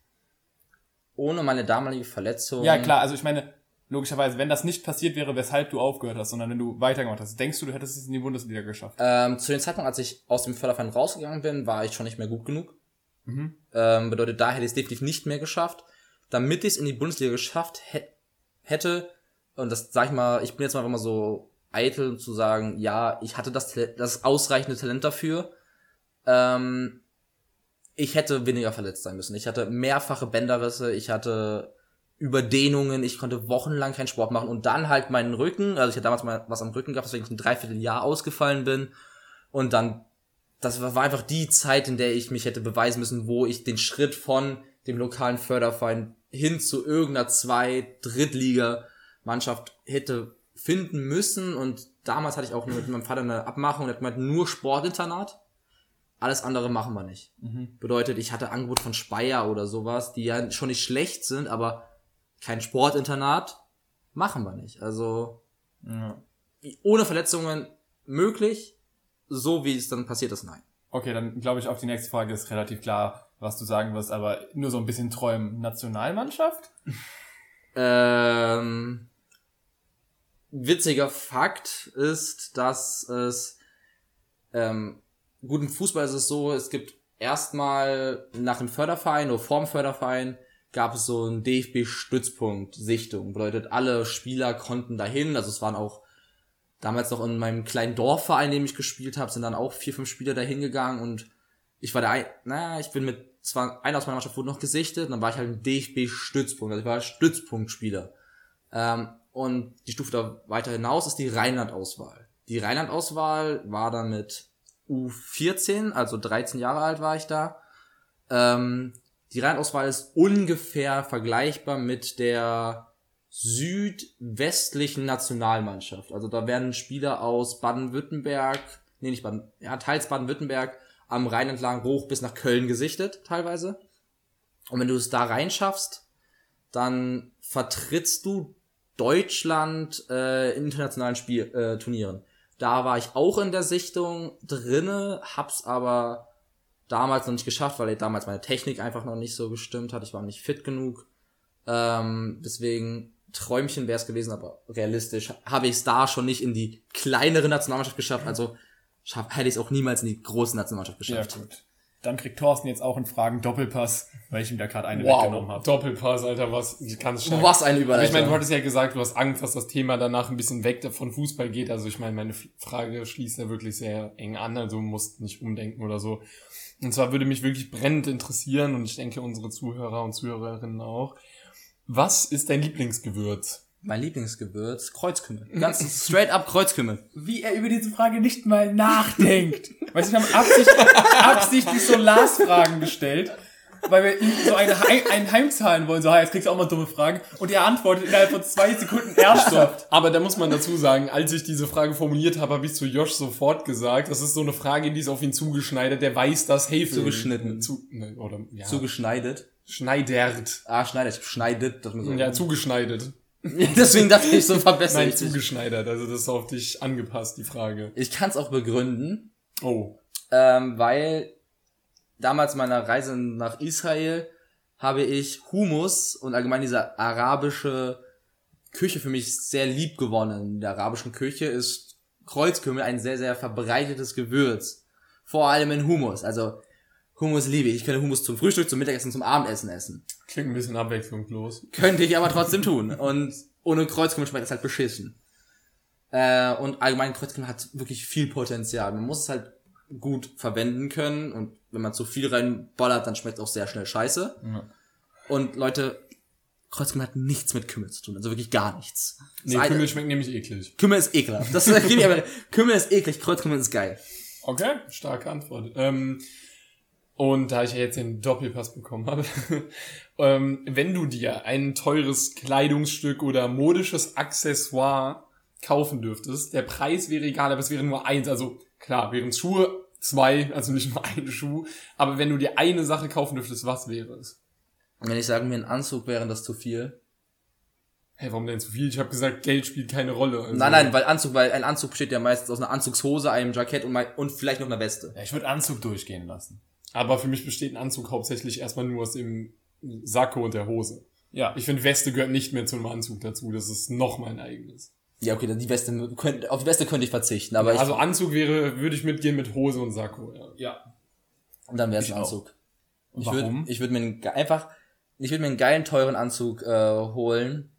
Ohne meine damalige Verletzung. Ja, klar, also ich meine, logischerweise, wenn das nicht passiert wäre, weshalb du aufgehört hast, sondern wenn du weitergemacht hast, denkst du, du hättest es in die Bundesliga geschafft? Ähm, zu dem Zeitpunkt, als ich aus dem Förderverein rausgegangen bin, war ich schon nicht mehr gut genug. Mhm. Ähm, bedeutet, da hätte ich es definitiv nicht mehr geschafft damit ich es in die Bundesliga geschafft hätte, und das sag ich mal, ich bin jetzt einfach mal so eitel zu sagen, ja, ich hatte das, das ausreichende Talent dafür. Ähm, ich hätte weniger verletzt sein müssen. Ich hatte mehrfache Bänderrisse, ich hatte Überdehnungen, ich konnte wochenlang keinen Sport machen und dann halt meinen Rücken, also ich hatte damals mal was am Rücken gehabt, weswegen ich ein Dreivierteljahr ausgefallen bin und dann, das war einfach die Zeit, in der ich mich hätte beweisen müssen, wo ich den Schritt von dem lokalen Förderverein hin zu irgendeiner zwei Drittliga-Mannschaft hätte finden müssen. Und damals hatte ich auch mit meinem Vater eine Abmachung, der hat gemeint, nur Sportinternat. Alles andere machen wir nicht. Mhm. Bedeutet, ich hatte Angebot von Speyer oder sowas, die ja schon nicht schlecht sind, aber kein Sportinternat machen wir nicht. Also ja. ohne Verletzungen möglich, so wie es dann passiert ist, nein. Okay, dann glaube ich, auf die nächste Frage ist relativ klar was du sagen wirst, aber nur so ein bisschen träumen. Nationalmannschaft? ähm, witziger Fakt ist, dass es ähm, gut im Fußball ist es so, es gibt erstmal nach dem Förderverein oder vorm Förderverein gab es so einen DFB-Stützpunkt, Sichtung. Bedeutet, alle Spieler konnten dahin, also es waren auch damals noch in meinem kleinen Dorfverein, in dem ich gespielt habe, sind dann auch vier, fünf Spieler dahin gegangen und ich war der, naja, ich bin mit zwar einer aus meiner Mannschaft wurde noch gesichtet, und dann war ich halt ein DFB-Stützpunkt, also ich war Stützpunktspieler. Ähm, und die Stufe da weiter hinaus ist die Rheinland-Auswahl. Die Rheinland-Auswahl war dann mit U14, also 13 Jahre alt war ich da. Ähm, die Rheinland-Auswahl ist ungefähr vergleichbar mit der südwestlichen Nationalmannschaft. Also da werden Spieler aus Baden-Württemberg, nee, nicht Baden, ja, teils Baden-Württemberg, am Rhein entlang hoch bis nach Köln gesichtet, teilweise. Und wenn du es da reinschaffst, dann vertrittst du Deutschland äh, in internationalen Spiel, äh, Turnieren. Da war ich auch in der Sichtung drinne, hab's aber damals noch nicht geschafft, weil damals meine Technik einfach noch nicht so gestimmt hat. Ich war nicht fit genug. Ähm, deswegen Träumchen wäre es gewesen, aber realistisch habe ich es da schon nicht in die kleinere Nationalmannschaft geschafft. Also hätte ich es auch niemals in die große Nationalmannschaft geschafft. Ja, gut. Dann kriegt Thorsten jetzt auch in Fragen Doppelpass, weil ich ihm da gerade eine weggenommen Wow, habe. Doppelpass, Alter, was ganz stark. Was eine Überleitung. ich meine, du hattest ja gesagt, du hast Angst, dass das Thema danach ein bisschen weg von Fußball geht. Also ich meine, meine Frage schließt ja wirklich sehr eng an, also musst nicht umdenken oder so. Und zwar würde mich wirklich brennend interessieren und ich denke unsere Zuhörer und Zuhörerinnen auch. Was ist dein Lieblingsgewürz? Mein Lieblingsgewürz, Kreuzkümmel. Ganz straight up Kreuzkümmel. Wie er über diese Frage nicht mal nachdenkt. weißt du, wir haben Absicht, absichtlich so Lars-Fragen gestellt, weil wir ihm so eine Heim, einen heimzahlen wollen. So, "Ha, jetzt kriegst du auch mal dumme Fragen. Und er antwortet innerhalb von zwei Sekunden ernsthaft. Aber da muss man dazu sagen, als ich diese Frage formuliert habe, habe ich zu Josh sofort gesagt, das ist so eine Frage, die ist auf ihn zugeschneidert, der weiß das Hefe. Zugeschnitten. Zu, ne, oder, ja. Zugeschneidet. Schneidert. Ah, schneidet. Schneidet. Das muss man Ja, zugeschneidet. Deswegen dachte ich so verbessert. Nein, ich zugeschneidert. Also das ist auf dich angepasst, die Frage. Ich kann es auch begründen, Oh. ähm, weil damals meiner Reise nach Israel habe ich Humus und allgemein diese arabische Küche für mich sehr lieb gewonnen. In der arabischen Küche ist Kreuzkümmel ein sehr, sehr verbreitetes Gewürz. Vor allem in Humus. Also Humus liebe ich. Ich könnte Humus zum Frühstück, zum Mittagessen, zum Abendessen essen. Klingt ein bisschen abwechslungslos. Könnte ich aber trotzdem tun. Und ohne Kreuzkümmel schmeckt das halt beschissen. Äh, und allgemein Kreuzkümmel hat wirklich viel Potenzial. Man muss es halt gut verwenden können und wenn man zu viel reinbollert, dann schmeckt es auch sehr schnell scheiße. Ja. Und Leute, Kreuzkümmel hat nichts mit Kümmel zu tun, also wirklich gar nichts. Nee, Das eine- Kümmel schmeckt nämlich eklig. Kümmel ist ekelhaft. Das gebe ich aber. Kümmel ist eklig, Kreuzkümmel ist geil. Okay, starke Antwort. Ähm, und da ich ja jetzt den Doppelpass bekommen habe, ähm, wenn du dir ein teures Kleidungsstück oder modisches Accessoire kaufen dürftest, der Preis wäre egal, aber es wäre nur eins. Also klar, wären Schuhe zwei, also nicht nur ein Schuh. Aber wenn du dir eine Sache kaufen dürftest, was wäre es? Wenn ich sage, mir ein Anzug wäre das zu viel. Hey, warum denn zu viel? Ich habe gesagt, Geld spielt keine Rolle. Also, Nein, nein, weil Anzug, weil ein Anzug besteht ja meistens aus einer Anzugshose, einem Jackett und, mal, und vielleicht noch einer Weste. Ja, ich würde Anzug durchgehen lassen. Aber für mich besteht ein Anzug hauptsächlich erstmal nur aus dem Sakko und der Hose. Ja. Ich finde, Weste gehört nicht mehr zu einem Anzug dazu. Das ist noch mein eigenes. Ja, okay, dann die Weste, könnt, auf die Weste könnte ich verzichten, aber ich, also Anzug wäre, würde ich mitgehen mit Hose und Sakko. Ja. Ja. dann wäre es ein. Anzug. Und Ich warum? würde ich würd mir einen, ge- einfach, ich würde mir einen geilen, teuren Anzug äh, holen.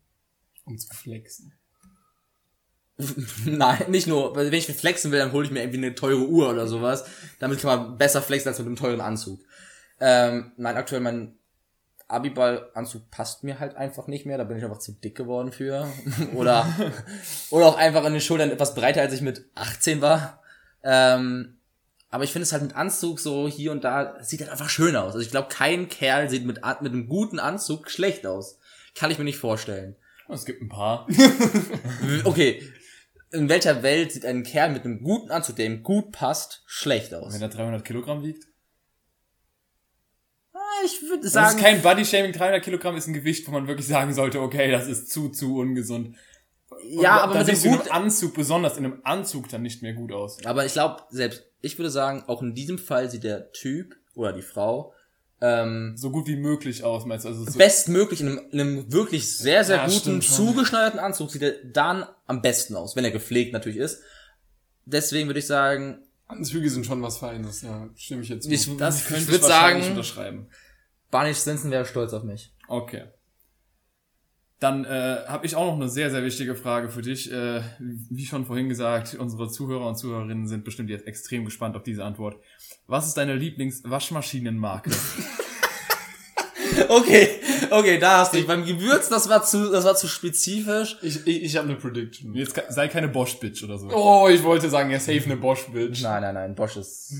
Um zu flexen. Nein, nicht nur, wenn ich flexen will, dann hole ich mir irgendwie eine teure Uhr oder sowas. Damit kann man besser flexen als mit einem teuren Anzug. Ähm, nein, aktuell mein Abiball-Anzug passt mir halt einfach nicht mehr. Da bin ich einfach zu dick geworden für. oder, oder auch einfach an den Schultern etwas breiter, als ich mit 18 war. Ähm, aber ich finde es halt mit Anzug so hier und da, sieht halt einfach schön aus. Also ich glaube, kein Kerl sieht mit, mit einem guten Anzug schlecht aus. Kann ich mir nicht vorstellen. Es gibt ein paar. Okay. In welcher Welt sieht ein Kerl mit einem guten Anzug, der ihm gut passt, schlecht aus? Wenn er 300 Kilogramm wiegt. Ah, Ich würde Das sagen, ist kein Body-Shaming. 300 Kilogramm ist ein Gewicht, wo man wirklich sagen sollte, okay, das ist zu, zu ungesund. ja, Und aber da mit dem in gut, einem Anzug, besonders in einem Anzug, dann nicht mehr gut aus. aber ich glaube, selbst, ich würde sagen, auch in diesem Fall sieht der Typ oder die Frau, ähm, So gut wie möglich aus, meinst du? Also so, bestmöglich in einem, in einem wirklich sehr, sehr Ja, guten, zugeschneiderten Anzug sieht er dann am besten aus, wenn er gepflegt natürlich ist. Deswegen würde ich sagen, Anzüge sind schon was Feines, ja. Stimme ich jetzt zu. ich, das ich könnte würde wahrscheinlich sagen, unterschreiben. Barney Stinson wäre stolz auf mich. Okay. Dann äh, habe ich auch noch eine sehr, sehr wichtige Frage für dich. Äh, wie schon vorhin gesagt, unsere Zuhörer und Zuhörerinnen sind bestimmt jetzt extrem gespannt auf diese Antwort. Was ist deine Lieblingswaschmaschinenmarke? Okay, okay, da hast du dich. Beim Gewürz, das war zu, das war zu spezifisch. Ich, ich, ich habe eine Prediction. Jetzt sei keine Bosch-Bitch oder so. Oh, ich wollte sagen, ja, safe eine Bosch-Bitch. Nein, nein, nein, Bosch ist.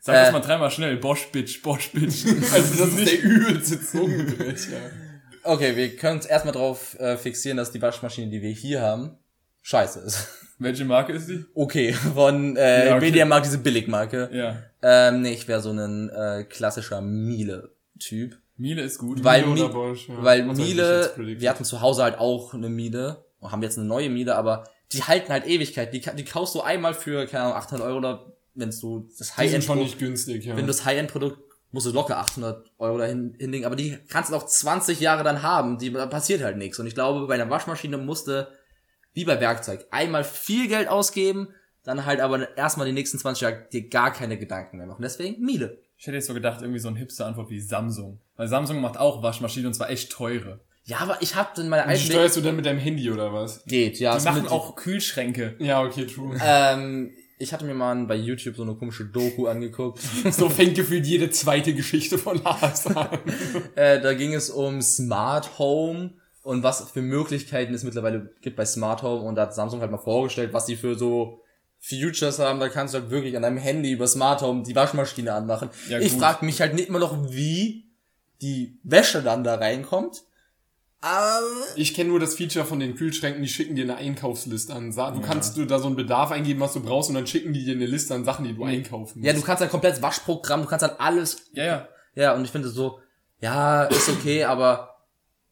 Sag das äh, mal dreimal schnell. Bosch-Bitch, Bosch-Bitch. Also das ist der übelste Zungenbrecher. Okay, wir können uns erstmal drauf äh, fixieren, dass die Waschmaschine, die wir hier haben, scheiße ist. Welche Marke ist die? Okay, von äh, Ja, okay. Mediamarkt, diese Billigmarke. Ja. Ähm, nee, ich wäre so ein äh, klassischer Miele-Typ. Miele ist gut. Weil, Miele Mi oder Bosch, ja. weil Miele, wir hatten zu Hause halt auch eine Miele, und haben jetzt eine neue Miele, aber die halten halt Ewigkeit. Die, ka- die kaufst du einmal für, keine Ahnung, 800 Euro oder wenn du das Die sind High-End schon nicht günstig, ja. wenn du das High-End-Produkt musst du locker 800 Euro dahin hinlegen, aber die kannst du auch 20 Jahre dann haben, die da passiert halt nichts. Und ich glaube, bei einer Waschmaschine musste, wie bei Werkzeug, einmal viel Geld ausgeben, dann halt aber erstmal die nächsten 20 Jahre dir gar keine Gedanken mehr machen. Deswegen Miele. Ich hätte jetzt so gedacht, irgendwie so ein Hipster-Antwort wie Samsung. Weil Samsung macht auch Waschmaschinen und zwar echt teure. Ja, aber ich hab in meiner Die alten steuerst du dann mit deinem Handy oder was? geht, ja. Die ist machen auch Kühlschränke. Ja, okay, true. Ähm, ich hatte mir mal bei YouTube so eine komische Doku angeguckt. So fängt gefühlt jede zweite Geschichte von Lars an. äh, da ging es um Smart Home und was für Möglichkeiten es mittlerweile gibt bei Smart Home. Und da hat Samsung halt mal vorgestellt, was die für so Futures haben. Da kannst du halt wirklich an deinem Handy über Smart Home die Waschmaschine anmachen. Ja, ich gut. frag mich halt nicht immer noch, wie die Wäsche dann da reinkommt. Aber Ich kenne nur das Feature von den Kühlschränken, die schicken dir eine Einkaufsliste an. Du kannst du da so einen Bedarf eingeben, was du brauchst, und dann schicken die dir eine Liste an Sachen, die du einkaufen musst. ja, du kannst ein komplettes Waschprogramm, du kannst dann alles Ja, ja. Ja, und ich finde so, ja, ist okay, aber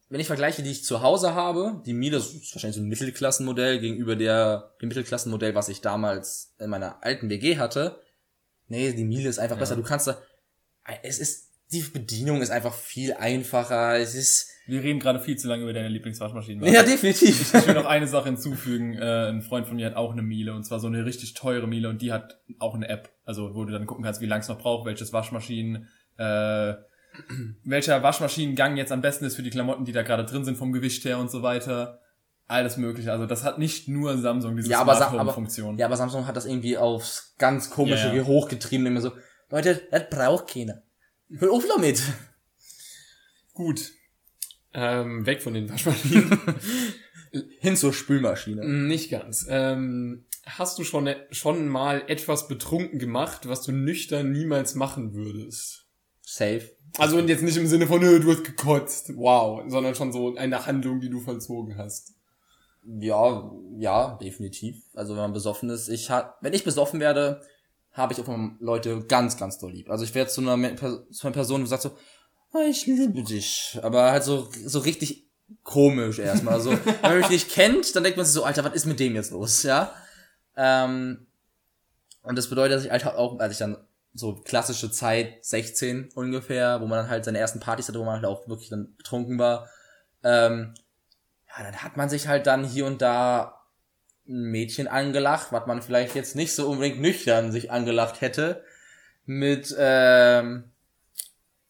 wenn ich vergleiche, die ich zu Hause habe, die Miele das ist wahrscheinlich so ein Mittelklassenmodell gegenüber der, dem Mittelklassenmodell, was ich damals in meiner alten WG hatte. Nee, die Miele ist einfach besser. Du kannst da, es ist, die Bedienung ist einfach viel einfacher. Es ist, Wir reden gerade viel zu lange über deine Lieblingswaschmaschine. ja, definitiv. Ich will noch eine Sache hinzufügen. Äh, ein Freund von mir hat auch eine Miele und zwar so eine richtig teure Miele und die hat auch eine App, also wo du dann gucken kannst, wie lang es noch braucht, welches Waschmaschinen, äh, welcher Waschmaschinengang jetzt am besten ist für die Klamotten, die da gerade drin sind vom Gewicht her und so weiter. Alles mögliche. Also das hat nicht nur Samsung diese Ja, aber, Smart Home aber, Funktion. ja, aber Samsung hat das irgendwie aufs ganz komische ja. hochgetrieben, immer so, Leute, das braucht keiner. Hör auf damit. Gut. Ähm, weg von den Waschmaschinen. Hin zur Spülmaschine. Nicht ganz. Ähm, hast du schon, schon mal etwas betrunken gemacht, was du nüchtern niemals machen würdest? Safe. Also und jetzt nicht im Sinne von, "Nö, du hast gekotzt, wow, sondern schon so eine Handlung, die du vollzogen hast. Ja, ja, definitiv. Also wenn man besoffen ist, ich ha wenn ich besoffen werde, habe ich auch Leute ganz, ganz doll lieb. Also ich werde zu einer, zu einer Person, die sagt so, ich liebe dich. Aber halt so, so richtig komisch erstmal. Also, wenn man mich nicht kennt, dann denkt man sich so, Alter, was ist mit dem jetzt los, ja? Ähm, und das bedeutet, dass ich halt auch, als ich dann so klassische Zeit, 16 ungefähr, wo man dann halt seine ersten Partys hatte, wo man halt auch wirklich dann betrunken war, ähm, ja, dann hat man sich halt dann hier und da ein Mädchen angelacht, was man vielleicht jetzt nicht so unbedingt nüchtern sich angelacht hätte, mit ähm,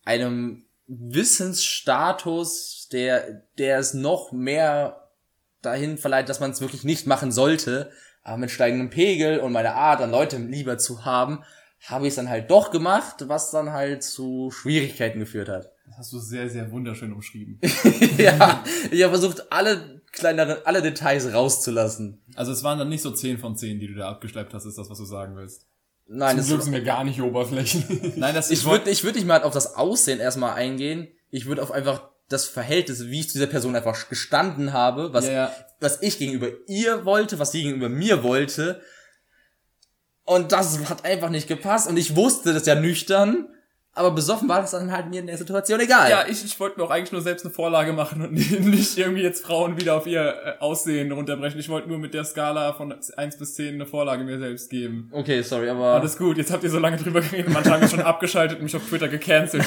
einem Wissensstatus, der, der es noch mehr dahin verleiht, dass man es wirklich nicht machen sollte, aber mit steigendem Pegel und meiner Art, an Leute lieber zu haben, habe ich es dann halt doch gemacht, was dann halt zu Schwierigkeiten geführt hat. Das hast du sehr, sehr wunderschön umschrieben. ja, ich habe versucht, alle kleineren, alle Details rauszulassen. Also es waren dann nicht so 10 von 10, die du da abgeschleppt hast, ist das, was du sagen willst. Nein, Zum das Glück sind wir gar nicht oberflächlich. Nein, das ich würde ich würd nicht mal auf das Aussehen erstmal eingehen. Ich würde auf einfach das Verhältnis, wie ich zu dieser Person einfach gestanden habe, was, Ja, ja. was ich gegenüber ihr wollte, was sie gegenüber mir wollte. Und das hat einfach nicht gepasst. Und ich wusste das ja nüchtern, aber besoffen war das dann halt mir in der Situation egal. Ja, ich, ich wollte mir auch eigentlich nur selbst eine Vorlage machen und nicht irgendwie jetzt Frauen wieder auf ihr äh, Aussehen runterbrechen. Ich wollte nur mit der Skala von 1 bis 10 eine Vorlage mir selbst geben. Okay, sorry, aber. Alles gut, jetzt habt ihr so lange drüber geredet, manche haben mich schon abgeschaltet und mich auf Twitter gecancelt.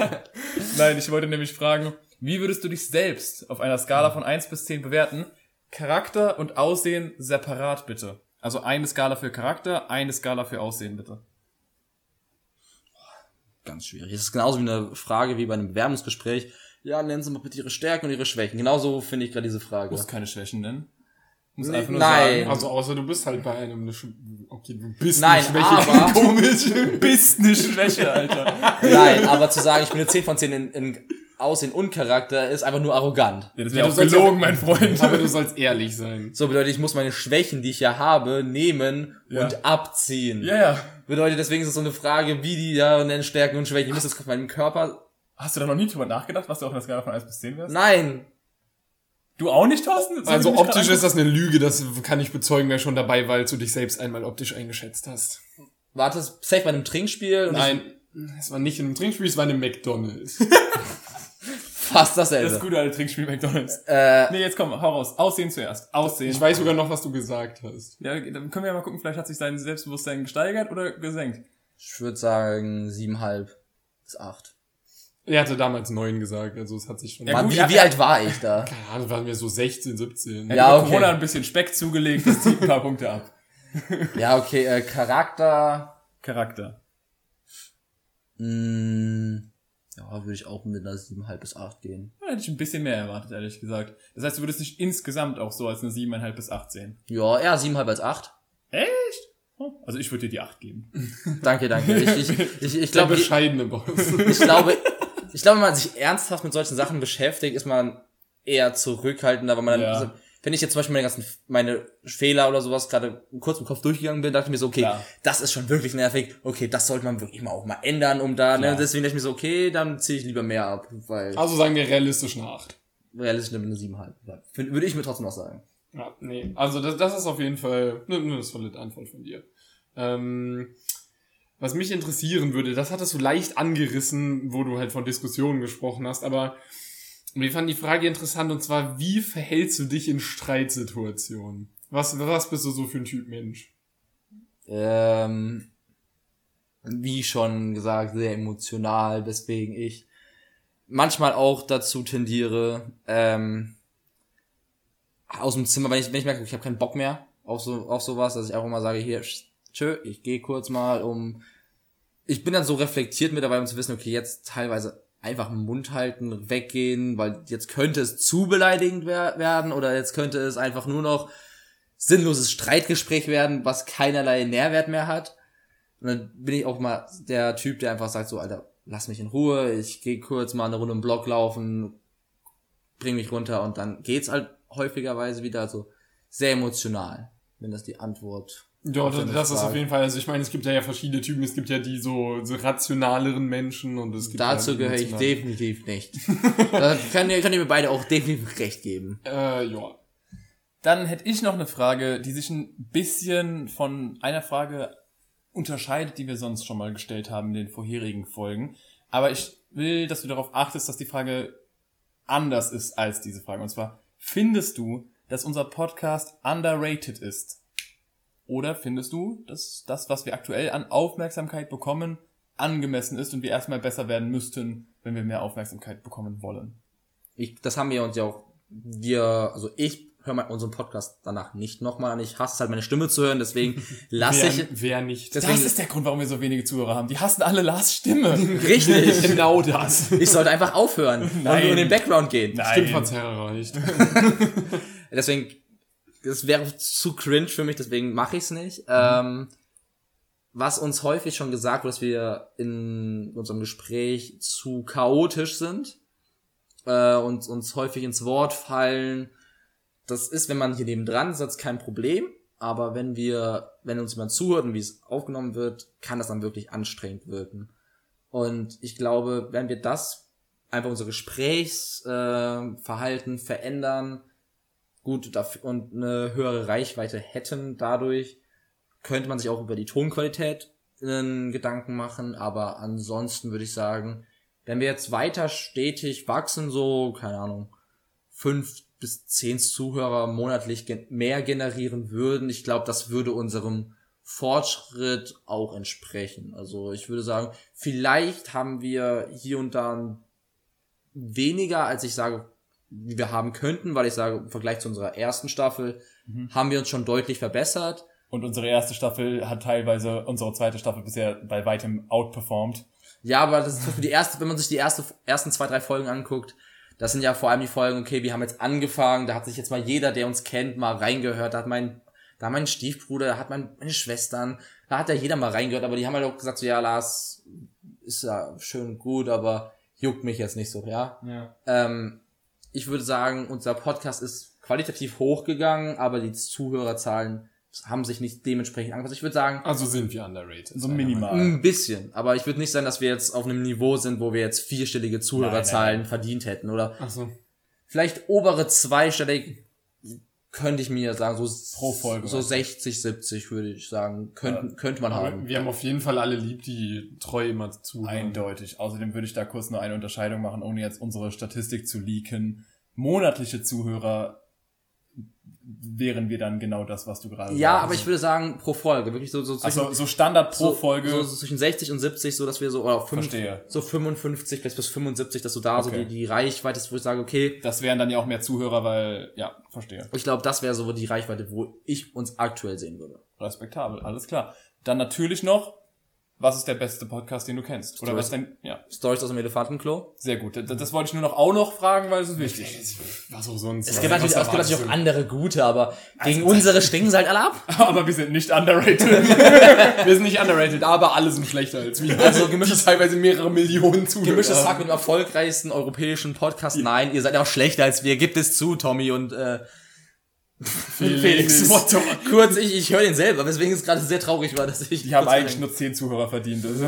Nein, ich wollte nämlich fragen, wie würdest du dich selbst auf einer Skala von 1 bis 10 bewerten? Charakter und Aussehen separat bitte. Also eine Skala für Charakter, eine Skala für Aussehen bitte. Ganz schwierig. Es ist genauso wie eine Frage wie bei einem Bewerbungsgespräch. Ja, nennen Sie mal bitte Ihre Stärken und Ihre Schwächen. Genauso finde ich gerade diese Frage. Du musst keine Schwächen nennen. Du musst Nee, einfach nur nein. sagen, Also außer du bist halt bei einem eine Sch Okay, du bist Nein, eine Schwäche. aber- komisch. du bist eine Schwäche, Alter. Nein, aber zu sagen, ich bin eine 10 von 10 in, in Aussehen und Charakter, ist einfach nur arrogant. Ja, das Ja, wäre du auch gelogen, ja- mein Freund. aber du sollst ehrlich sein. So bedeutet, ich muss meine Schwächen, die ich ja habe, nehmen Ja. und abziehen. Ja, ja. Bedeutet, deswegen ist es so eine Frage, wie die da nennen Stärken und Schwächen. Ich muss jetzt auf meinem Körper. Hast du da noch nie drüber nachgedacht, was du auf einer Skala von 1 bis 10 wärst? Nein! Du auch nicht, Thorsten? So, Also optisch ist das eine Lüge, das kann ich bezeugen, wer schon dabei war, als du dich selbst einmal optisch eingeschätzt hast. Warte, safe bei einem Trinkspiel und Nein, es war nicht in einem Trinkspiel, es war in einem McDonalds. fast dasselbe. Das gute alte Trinkspiel McDonalds. Äh, Nee, jetzt komm, hau raus. Aussehen zuerst. Aussehen. Ich weiß sogar noch, was du gesagt hast. Ja, dann können wir ja mal gucken, vielleicht hat sich sein Selbstbewusstsein gesteigert oder gesenkt. ich würde sagen, siebenhalb bis acht. Er hatte damals neun gesagt, also es hat sich schon... Ja, Mann, gut, wie, ja, wie ja. alt war ich da? Keine Ahnung, waren wir so 16, 17. Er Ja, über okay. Corona ein bisschen Speck zugelegt, das zieht ein paar Punkte ab. Ja, okay, äh, Charakter. Charakter. Mm, ja, würde ich auch mit einer 7,5 bis 8 gehen. Da hätte ich ein bisschen mehr erwartet, ehrlich gesagt. Das heißt, du würdest dich insgesamt auch so als eine 7,5 bis 8 sehen. Ja, eher 7,5 als 8. Echt? Oh, Also ich würde dir die 8 geben. Danke, danke. Ich, ich, ich, ich glaube, ich, bescheidene Boss. ich glaube, ich glaube, wenn man sich ernsthaft mit solchen Sachen beschäftigt, ist man eher zurückhaltender, weil man dann, Ja. also, wenn ich jetzt zum Beispiel meine ganzen, meine Fehler oder sowas gerade kurz im Kopf durchgegangen bin, dachte ich mir so, okay, Klar. das ist schon wirklich nervig, okay, das sollte man wirklich mal auch mal ändern, um da, ne, deswegen dachte ich mir so, okay, dann ziehe ich lieber mehr ab, weil Also sagen wir realistisch eine 8. realistisch eine 7,5. Ja. Würde ich mir trotzdem noch sagen. Ja, nee. Also das, das ist auf jeden Fall eine, eine solide Antwort von dir. Ähm, was mich interessieren würde, das hattest du leicht angerissen, wo du halt von Diskussionen gesprochen hast, aber wir fanden die Frage interessant und zwar, wie verhältst du dich in Streitsituationen? Was, was bist du so für ein Typ Mensch? Ähm, wie schon gesagt, sehr emotional, weswegen ich manchmal auch dazu tendiere, ähm, aus dem Zimmer, wenn ich, wenn ich merke, ich habe keinen Bock mehr auf so auf sowas, dass ich einfach mal sage, hier, tschö, ich gehe kurz mal um. Ich bin dann so reflektiert mittlerweile, um zu wissen, okay, jetzt teilweise einfach Mund halten, weggehen, weil jetzt könnte es zu beleidigend wer werden oder jetzt könnte es einfach nur noch sinnloses Streitgespräch werden, was keinerlei Nährwert mehr hat. Und dann bin ich auch mal der Typ, der einfach sagt so, Alter, lass mich in Ruhe, ich gehe kurz mal eine Runde im Block laufen, bring mich runter und dann geht's halt häufigerweise wieder so sehr emotional, wenn das die Antwort. Ja, das, das ist auf jeden Fall, also ich meine, es gibt ja, ja verschiedene Typen, es gibt ja die so, so rationaleren Menschen und es gibt Dazu ja gehöre ich definitiv nicht. da kann, könnt ihr mir beide auch definitiv recht geben. Äh, ja. Dann hätte ich noch eine Frage, die sich ein bisschen von einer Frage unterscheidet, die wir sonst schon mal gestellt haben in den vorherigen Folgen. Aber ich will, dass du darauf achtest, dass die Frage anders ist als diese Frage. Und zwar, findest du, dass unser Podcast underrated ist? Oder findest du, dass das, was wir aktuell an Aufmerksamkeit bekommen, angemessen ist und wir erstmal besser werden müssten, wenn wir mehr Aufmerksamkeit bekommen wollen? Ich, das haben wir uns ja auch, wir, also ich höre mal unseren Podcast danach nicht nochmal an. Ich hasse es halt meine Stimme zu hören, deswegen lasse ich, wer nicht. Deswegen- das ist der Grund, warum wir so wenige Zuhörer haben. Die hassen alle Lars Stimme. richtig, genau das. ich sollte einfach aufhören und Nein. nur in den Background gehen. Nein. Stimmverzerrer nicht. Deswegen, das wäre zu cringe für mich, deswegen mache ich es nicht. Mhm. Ähm, was uns häufig schon gesagt wird, dass wir in unserem Gespräch zu chaotisch sind äh, und uns häufig ins Wort fallen. Das ist, wenn man hier nebendran sitzt, kein Problem. Aber wenn wir, wenn uns jemand zuhört und wie es aufgenommen wird, kann das dann wirklich anstrengend wirken. Und ich glaube, wenn wir das einfach unser Gesprächsverhalten äh, verändern, gut und eine höhere Reichweite hätten dadurch, könnte man sich auch über die Tonqualität einen Gedanken machen, aber ansonsten würde ich sagen, wenn wir jetzt weiter stetig wachsen, so, keine Ahnung, fünf bis zehn Zuhörer monatlich gen mehr generieren würden, ich glaube, das würde unserem Fortschritt auch entsprechen. Also ich würde sagen, vielleicht haben wir hier und da weniger, als ich sage, wie wir haben könnten, weil ich sage, im Vergleich zu unserer ersten Staffel haben wir uns schon deutlich verbessert. Und unsere erste Staffel hat teilweise unsere zweite Staffel bisher bei weitem outperformed. Ja, aber das ist zum Beispiel die erste, wenn man sich die erste, ersten zwei, drei Folgen anguckt, das sind ja vor allem die Folgen, okay, wir haben jetzt angefangen, da hat sich jetzt mal jeder, der uns kennt, mal reingehört, da hat mein, da hat mein Stiefbruder, da hat mein, meine Schwestern, da hat ja jeder mal reingehört, aber die haben halt auch gesagt, so, ja, Lars, ist ja schön und gut, aber juckt mich jetzt nicht so, ja. Ja. Ähm, ich würde sagen, unser Podcast ist qualitativ hochgegangen, aber die Zuhörerzahlen haben sich nicht dementsprechend angepasst. Ich würde sagen, Also sind wir underrated. So minimal. ein bisschen. Aber ich würde nicht sagen, dass wir jetzt auf einem Niveau sind, wo wir jetzt vierstellige Zuhörerzahlen verdient hätten. Oder. Ach so. vielleicht obere zweistellig könnte ich mir sagen, so, Pro Folge, so weißt du. 60, 70 würde ich sagen, könnten, könnte man Aber haben. wir haben auf jeden Fall alle lieb, die treu immer zuhören. Eindeutig. Außerdem würde ich da kurz nur eine Unterscheidung machen, ohne jetzt unsere Statistik zu leaken. Monatliche Zuhörer wären wir dann genau das, was du gerade Ja, sagst. aber ich würde sagen, pro Folge, wirklich so, so zwischen, Also so Standard pro so, Folge. so, so zwischen 60 und 70, so dass wir so, oder fünf, Verstehe. so 55 bis bis 75, dass du da so Okay. die, die Reichweite ist, wo ich sage, okay, das wären dann ja auch mehr Zuhörer, weil, ja, verstehe. ich glaube, das wäre so die Reichweite, wo ich uns aktuell sehen würde. Respektabel, alles klar. Dann natürlich noch was ist der beste Podcast, den du kennst? Oder Stories. was denn, ja, Stories aus dem Elefantenklo. sehr gut. Das, das wollte ich nur noch auch noch fragen, weil es ist wichtig. Was auch sonst. Es gibt, natürlich, es gibt natürlich auch andere gute, aber gegen unsere stinken sie halt alle ab. Aber wir sind nicht underrated. Wir sind nicht underrated, aber alle sind schlechter als wir. Also gemischtes, teilweise mehrere Millionen Zuhörer. gemischtes Hack mit dem erfolgreichsten europäischen Podcast. Nein, ihr seid auch schlechter als wir. Gibt es zu, Tommy und äh, Felix. The- Kurz, ich, ich höre den selber, weswegen es gerade sehr traurig war, dass ich. Die haben eigentlich nur 10 Zuhörer verdient. Also.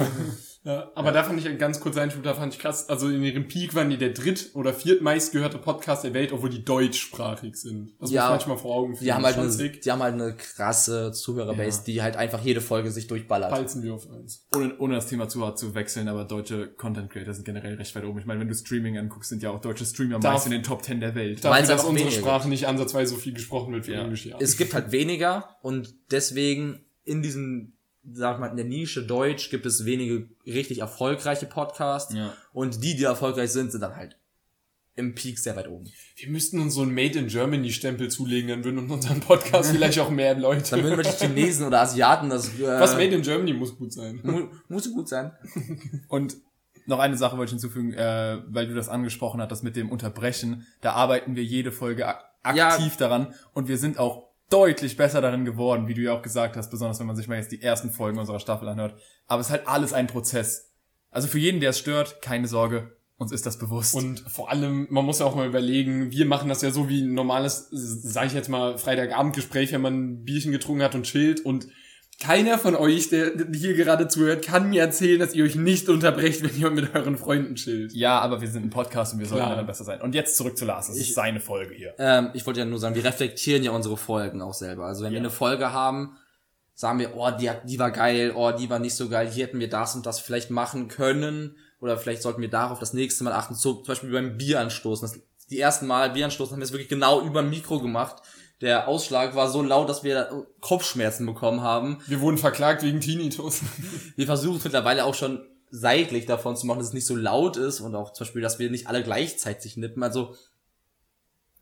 Ja, aber da fand ich einen ganz kurz Einschub, da fand ich krass. Also in ihrem Peak waren die der dritt- oder viertmeistgehörte Podcast der Welt, obwohl die deutschsprachig sind. Das Ja, muss manchmal vor Augen führen. Die haben halt, eine, die haben halt eine krasse Zuhörerbase, die halt einfach jede Folge sich durchballert. Balzen wir auf eins. Ohne, ohne das Thema zu hart zu wechseln, aber deutsche Content Creator sind generell recht weit oben. Ich meine, wenn du Streaming anguckst, sind ja auch deutsche Streamer Darf- meist in den Top 10 der Welt. Dafür, dass einfach unsere weniger Sprache nicht ansatzweise so viel gesprochen wird wie Ja. Englisch, ja. Es gibt halt weniger und deswegen in diesem, sag mal, in der Nische Deutsch gibt es wenige richtig erfolgreiche Podcasts Ja. und die, die erfolgreich sind, sind dann halt im Peak sehr weit oben. wir müssten uns so einen Made in Germany Stempel zulegen, dann würden unseren Podcast vielleicht auch mehr Leute. Dann würden wir die Chinesen oder Asiaten das, äh, Was Made in Germany muss gut sein. mu muss gut sein. Und noch eine Sache wollte ich hinzufügen, äh, weil du das angesprochen hattest mit dem Unterbrechen. Da arbeiten wir jede Folge ak Ja. aktiv daran und wir sind auch deutlich besser darin geworden, wie du ja auch gesagt hast, besonders wenn man sich mal jetzt die ersten Folgen unserer Staffel anhört. Aber es ist halt alles ein Prozess. Also für jeden, der es stört, keine Sorge, uns ist das bewusst. Und vor allem, man muss ja auch mal überlegen, wir machen das ja so wie ein normales, sage ich jetzt mal, Freitagabendgespräch, wenn man ein Bierchen getrunken hat und chillt und keiner von euch, der hier gerade zuhört, kann mir erzählen, dass ihr euch nicht unterbrecht, wenn ihr mit euren Freunden chillt. ja, aber wir sind ein Podcast und wir sollten Klar. daran besser sein. Und jetzt zurück zu Lars. Das ist seine Folge hier. Ähm, ich wollte ja nur sagen, wir reflektieren ja unsere Folgen auch selber. Also wenn wir Ja. eine Folge haben, sagen wir, oh, die, die war geil, oh, die war nicht so geil, hier hätten wir das und das vielleicht machen können oder vielleicht sollten wir darauf das nächste Mal achten. So, zum Beispiel beim Bieranstoßen. Das, die ersten Mal Bieranstoßen haben wir es wirklich genau über Mikro gemacht. Der Ausschlag war so laut, dass wir Kopfschmerzen bekommen haben. Wir wurden verklagt wegen Tinnitus. Wir versuchen mittlerweile auch schon seitlich davon zu machen, dass es nicht so laut ist und auch zum Beispiel, dass wir nicht alle gleichzeitig nippen. Also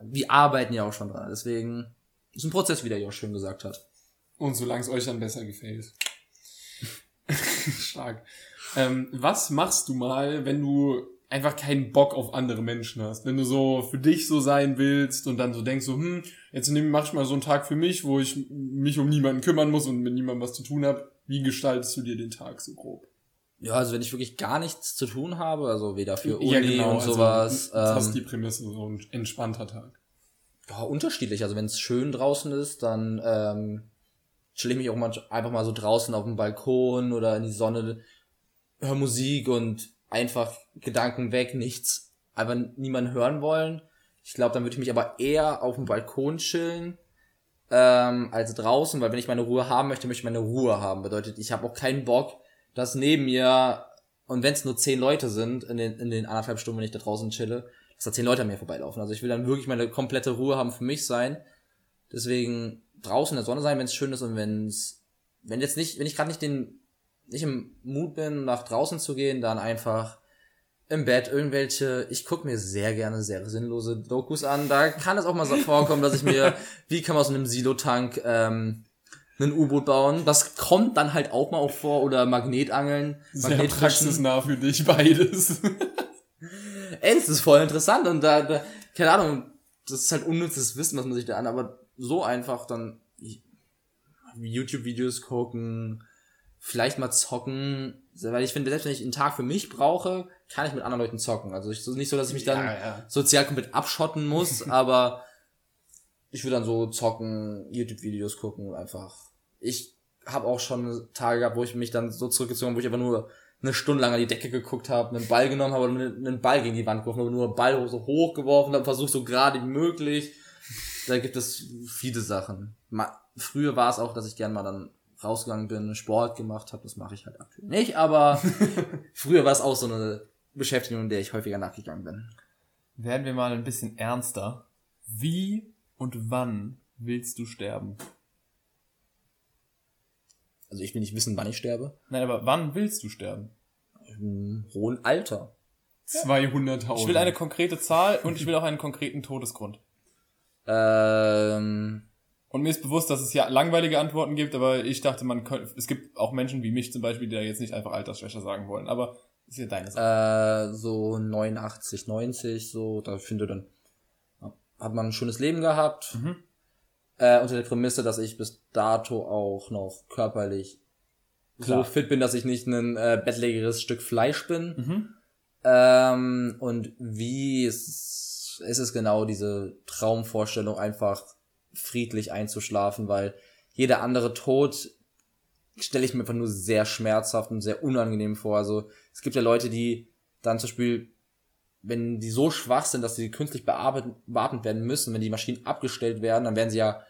wir arbeiten ja auch schon dran. Deswegen ist ein Prozess, wie der Josh schön gesagt hat. Und solange es euch dann besser gefällt. Stark. Ähm, was machst du mal, wenn du einfach keinen Bock auf andere Menschen hast? Wenn du so für dich so sein willst und dann so denkst so, hm, jetzt nehm- mach ich mal so einen Tag für mich, wo ich mich um niemanden kümmern muss und mit niemandem was zu tun habe. Wie gestaltest du dir den Tag so grob? Ja, also wenn ich wirklich gar nichts zu tun habe, also weder für Uni Ja, genau, und sowas, Also, das ist die ähm, Prämisse, so ein entspannter Tag. ja, unterschiedlich. Also wenn es schön draußen ist, dann ähm, chill ich mich auch manch, einfach mal so draußen auf dem Balkon oder in die Sonne, höre Musik und einfach Gedanken weg, nichts, einfach niemanden hören wollen. Ich glaube, dann würde ich mich aber eher auf dem Balkon chillen ähm, als draußen, weil wenn ich meine Ruhe haben möchte, möchte ich meine Ruhe haben. Bedeutet, ich habe auch keinen Bock, dass neben mir, und wenn es nur zehn Leute sind, in den, in den anderthalb Stunden, wenn ich da draußen chille, dass da zehn Leute an mir vorbeilaufen. Also ich will dann wirklich meine komplette Ruhe haben für mich sein. Deswegen draußen in der Sonne sein, wenn es schön ist und wenn es, wenn jetzt nicht, wenn ich gerade nicht den, nicht im Mut bin, nach draußen zu gehen, dann einfach im Bett irgendwelche, ich gucke mir sehr gerne sehr sinnlose Dokus an. Da kann es auch mal so vorkommen, dass ich mir, wie kann man aus einem Silotank ähm, ein U-Boot bauen. Das kommt dann halt auch mal auch vor oder Magnetangeln, Sehr Magnetfischen. praxisnah für dich beides. Ey, das ist voll interessant und da, da, keine Ahnung, das ist halt unnützes Wissen, was man sich da an, aber so einfach dann YouTube-Videos gucken, vielleicht mal zocken, weil ich finde, selbst wenn ich einen Tag für mich brauche, kann ich mit anderen Leuten zocken. Also ich, nicht so, dass ich mich dann Ja, ja. sozial komplett abschotten muss, aber ich würde dann so zocken, YouTube-Videos gucken, einfach. Ich habe auch schon Tage gehabt, wo ich mich dann so zurückgezogen, wo ich einfach nur eine Stunde lang an die Decke geguckt habe, einen Ball genommen habe und einen Ball gegen die Wand geworfen habe, nur einen Ball so hoch geworfen habe, versucht so gerade wie möglich. Da gibt es viele Sachen. Ma Früher war es auch, dass ich gern mal dann rausgegangen bin, Sport gemacht habe, das mache ich halt aktuell nicht, aber früher war es auch so eine Beschäftigung, der ich häufiger nachgegangen bin. Werden wir mal ein bisschen ernster. Wie und wann willst du sterben? Also ich will nicht wissen, wann ich sterbe. Nein, aber wann willst du sterben? Im hohen Alter. 200.000. Ich will eine konkrete Zahl und ich will auch einen konkreten Todesgrund. Ähm, Und mir ist bewusst, dass es ja langweilige Antworten gibt, aber ich dachte, man könnte, es gibt auch Menschen wie mich zum Beispiel, die da jetzt nicht einfach Altersschwäche sagen wollen. Aber ist ja deine Sache. Äh, so 89, 90, so, da finde dann, hat man ein schönes Leben gehabt. Mhm. Äh, unter der Prämisse, dass ich bis dato auch noch körperlich Klar. so fit bin, dass ich nicht ein äh, bettlägeres Stück Fleisch bin. Mhm. Ähm, und wie ist, ist es genau diese Traumvorstellung, einfach friedlich einzuschlafen, weil jeder andere Tod stelle ich mir einfach nur sehr schmerzhaft und sehr unangenehm vor. Also es gibt ja Leute, die dann zum Beispiel, wenn die so schwach sind, dass sie künstlich beatmet, beatmet werden müssen, wenn die Maschinen abgestellt werden, dann werden sie ja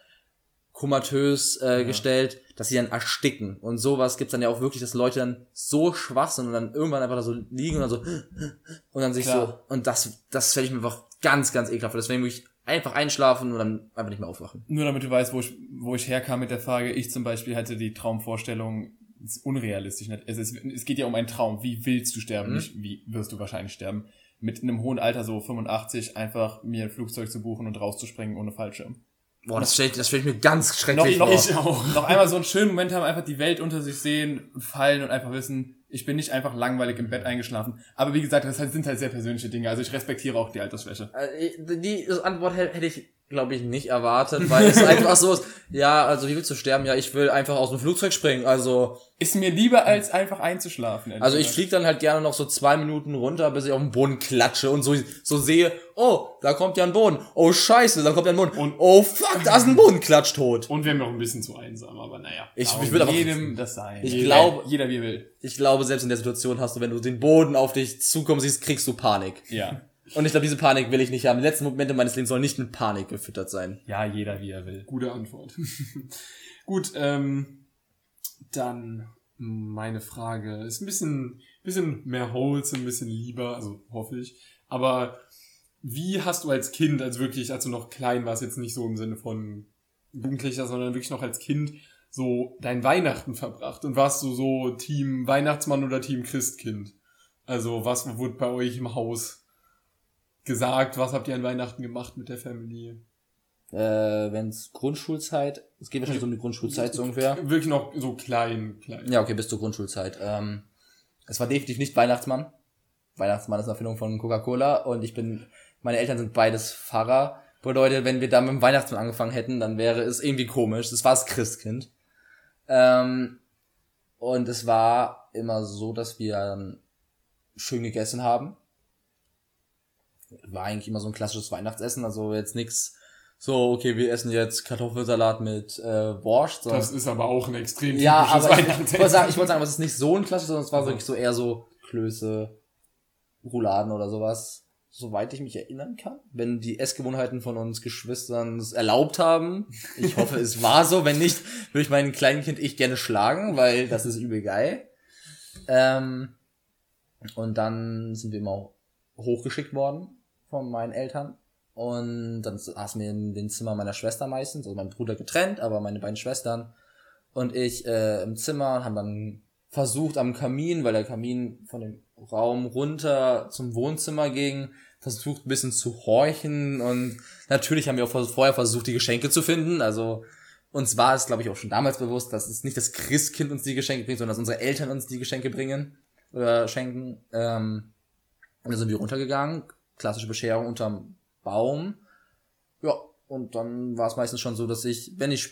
komatös äh, gestellt, dass sie dann ersticken. Und sowas gibt's dann ja auch wirklich, dass Leute dann so schwach sind und dann irgendwann einfach da so liegen und dann so und dann sich Klar. so und das das stelle ich mir einfach ganz ganz ekelhaft vor. Deswegen muss ich einfach einschlafen und dann einfach nicht mehr aufwachen. Nur damit du weißt, wo ich, wo ich herkam mit der Frage, ich zum Beispiel hatte die Traumvorstellung, es ist unrealistisch. Nicht? Es, ist, es geht ja um einen Traum. Wie willst du sterben? Mhm. Nicht wie wirst du wahrscheinlich sterben. Mit einem hohen Alter, so 85, einfach mir ein Flugzeug zu buchen und rauszuspringen ohne Fallschirm. Boah, das stelle das stell ich mir ganz Noch, schrecklich noch, vor. Ich auch. noch einmal so einen schönen Moment haben, einfach die Welt unter sich sehen fallen und einfach wissen, ich bin nicht einfach langweilig im Bett eingeschlafen. Aber wie gesagt, das sind halt sehr persönliche Dinge. Also ich respektiere auch die Altersschwäche. Äh, Die Antwort hätte ich, glaube ich, nicht erwartet, weil es einfach so ist, ja, also wie willst du sterben? Ja, ich will einfach aus dem Flugzeug springen. Also, Ist mir lieber, als einfach einzuschlafen. also ich fliege dann halt gerne noch so zwei Minuten runter, bis ich auf den Boden klatsche und so, so sehe, oh, da kommt ja ein Boden. Oh, scheiße, da kommt ja ein Boden. Und- oh, fuck, da ist ein Bodenklatsch tot. Und wir haben noch ein bisschen zu einsam, aber naja. Ich, ich will aber, jedem das sein. Ich Jeder- glaube- jeder wie will. ich glaube, selbst in der Situation hast du, wenn du den Boden auf dich zukommen siehst, kriegst du Panik. Ja. Und ich glaube, diese Panik will ich nicht haben. Die letzten Momente meines Lebens sollen nicht mit Panik gefüttert sein. Ja, jeder wie er will. Gute Antwort. Gut, ähm, dann meine Frage ist ein bisschen, bisschen mehr Holz, ein bisschen lieber, also hoffe ich. Aber wie hast du als Kind, als wirklich, als du noch klein warst, jetzt nicht so im Sinne von Jugendlicher, sondern wirklich noch als Kind, so dein Weihnachten verbracht? Und warst du so Team Weihnachtsmann oder Team Christkind? Also was wurde bei euch im Haus gesagt? Was habt ihr an Weihnachten gemacht mit der Familie? Äh, wenn's Grundschulzeit, es geht wahrscheinlich so um die Grundschulzeit so ungefähr. Wirklich noch so klein, klein. Ja, okay, bis zur Grundschulzeit. Ähm, es war definitiv nicht Weihnachtsmann. Weihnachtsmann ist eine Erfindung von Coca-Cola und ich bin, meine Eltern sind beides Pfarrer. Bedeutet, wenn wir da mit dem Weihnachtsmann angefangen hätten, dann wäre es irgendwie komisch. Das war das Christkind. Ähm, und es war immer so, dass wir schön gegessen haben. War eigentlich immer so ein klassisches Weihnachtsessen, also jetzt nix so, okay, wir essen jetzt Kartoffelsalat mit äh, Borscht, sondern Das ist aber auch ein extrem ja, typisches aber ich, ich Weihnachtsessen. wollte sagen, ich wollte sagen, aber es ist nicht so ein klassisch, sondern es war wirklich so eher so Klöße, Rouladen oder sowas. Soweit ich mich erinnern kann. Wenn die Essgewohnheiten von uns Geschwistern es erlaubt haben. Ich hoffe, es war so. Wenn nicht, würde ich mein Kleinkind ich gerne schlagen, weil das ist übel geil. Ähm, und dann sind wir immer hochgeschickt worden von meinen Eltern. Und dann saßen wir in den Zimmer meiner Schwester meistens, also mein Bruder getrennt, aber meine beiden Schwestern und ich äh, im Zimmer und haben dann versucht am Kamin, weil der Kamin von dem Raum runter zum Wohnzimmer ging, versucht ein bisschen zu horchen und natürlich haben wir auch vorher versucht, die Geschenke zu finden. Also uns war es, glaube ich, auch schon damals bewusst, dass es nicht das Christkind uns die Geschenke bringt, sondern dass unsere Eltern uns die Geschenke bringen oder schenken. Ähm, und dann sind wir runtergegangen, klassische Bescherung unterm Baum. Ja, und dann war es meistens schon so, dass ich, wenn ich,